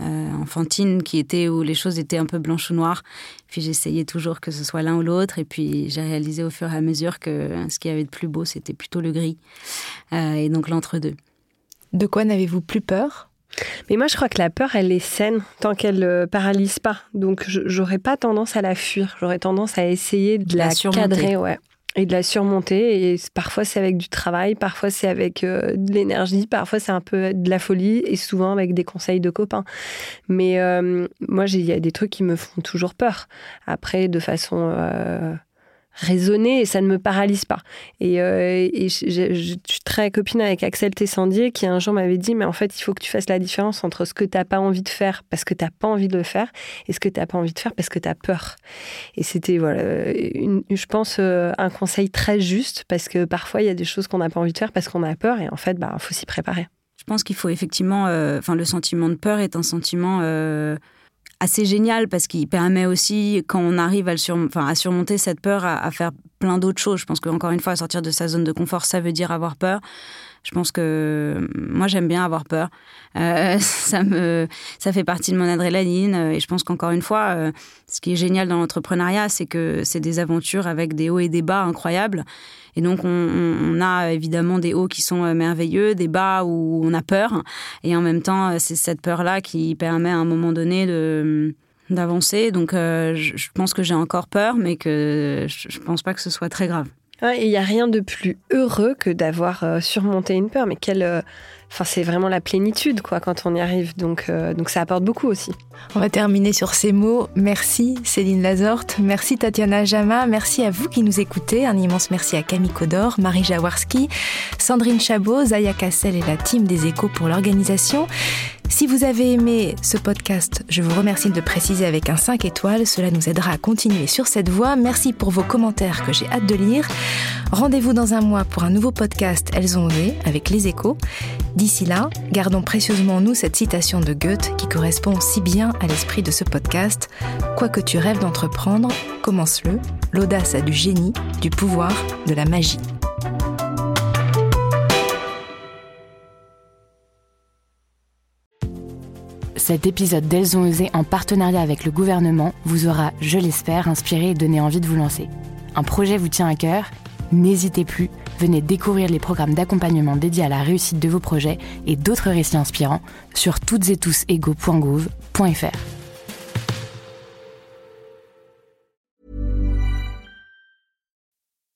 euh, enfantine qui était où les choses étaient un peu blanches ou noires. Puis j'essayais toujours que ce soit l'un ou l'autre. Et puis j'ai réalisé au fur et à mesure que ce qui avait de plus beau, c'était plutôt le gris. Euh, et donc l'entre-deux. De quoi n'avez-vous plus peur? Mais moi, je crois que la peur, elle est saine tant qu'elle ne paralyse pas. Donc, j'aurais pas tendance à la fuir. J'aurais tendance à essayer de la, la cadrer. Ouais. Et de la surmonter. Et parfois, c'est avec du travail, parfois, c'est avec euh, de l'énergie, parfois, c'est un peu de la folie et souvent avec des conseils de copains. Mais euh, moi, il y a des trucs qui me font toujours peur. Après, de façon raisonner et ça ne me paralyse pas. Et, euh, je, suis très copine avec Axel Tessandier qui un jour m'avait dit mais en fait il faut que tu fasses la différence entre ce que tu n'as pas envie de faire parce que tu n'as pas envie de le faire et ce que tu n'as pas envie de faire parce que tu as peur. Et c'était voilà, je pense euh, un conseil très juste parce que parfois il y a des choses qu'on n'a pas envie de faire parce qu'on a peur et en fait bah faut s'y préparer. Je pense qu'il faut effectivement, euh, enfin le sentiment de peur est un sentiment assez génial parce qu'il permet aussi, quand on arrive à, à surmonter cette peur, à, faire plein d'autres choses. Je pense qu'encore une fois, sortir de sa zone de confort, ça veut dire avoir peur. Je pense que moi j'aime bien avoir peur. Euh, ça me, ça fait partie de mon adrénaline et je pense qu'encore une fois, euh, ce qui est génial dans l'entrepreneuriat, c'est que c'est des aventures avec des hauts et des bas incroyables. Et donc on, a évidemment des hauts qui sont euh, merveilleux, des bas où on a peur. Et en même temps, c'est cette peur-là qui permet à un moment donné de d'avancer. Donc je, pense que j'ai encore peur, mais que je, ne pense pas que ce soit très grave il n'y a rien de plus heureux que d'avoir euh, surmonté une peur. Mais quelle, euh, enfin, c'est vraiment la plénitude, quoi, quand on y arrive. Donc, euh, donc ça apporte beaucoup aussi. On va terminer sur ces mots. Merci Céline Lazorte, merci Tatiana Jama, merci à vous qui nous écoutez. Un immense merci à Camille Codor, Marie Jaworski, Sandrine Chabot, Zaya Cassel et la team des Échos pour l'organisation. Si vous avez aimé ce podcast, je vous remercie de préciser avec un 5 étoiles. Cela nous aidera à continuer sur cette voie. Merci pour vos commentaires que j'ai hâte de lire. Rendez-vous dans un mois pour un nouveau podcast Elles ont osé avec les échos. D'ici là, gardons précieusement nous cette citation de Goethe qui correspond si à l'esprit de ce podcast. Quoi que tu rêves d'entreprendre, commence-le. L'audace a du génie, du pouvoir, de la magie. Cet épisode d'Elles ont osé en partenariat avec le gouvernement vous aura, je l'espère, inspiré et donné envie de vous lancer. Un projet vous tient à cœur N'hésitez plus, venez découvrir les programmes d'accompagnement dédiés à la réussite de vos projets et d'autres récits inspirants sur toutes et tous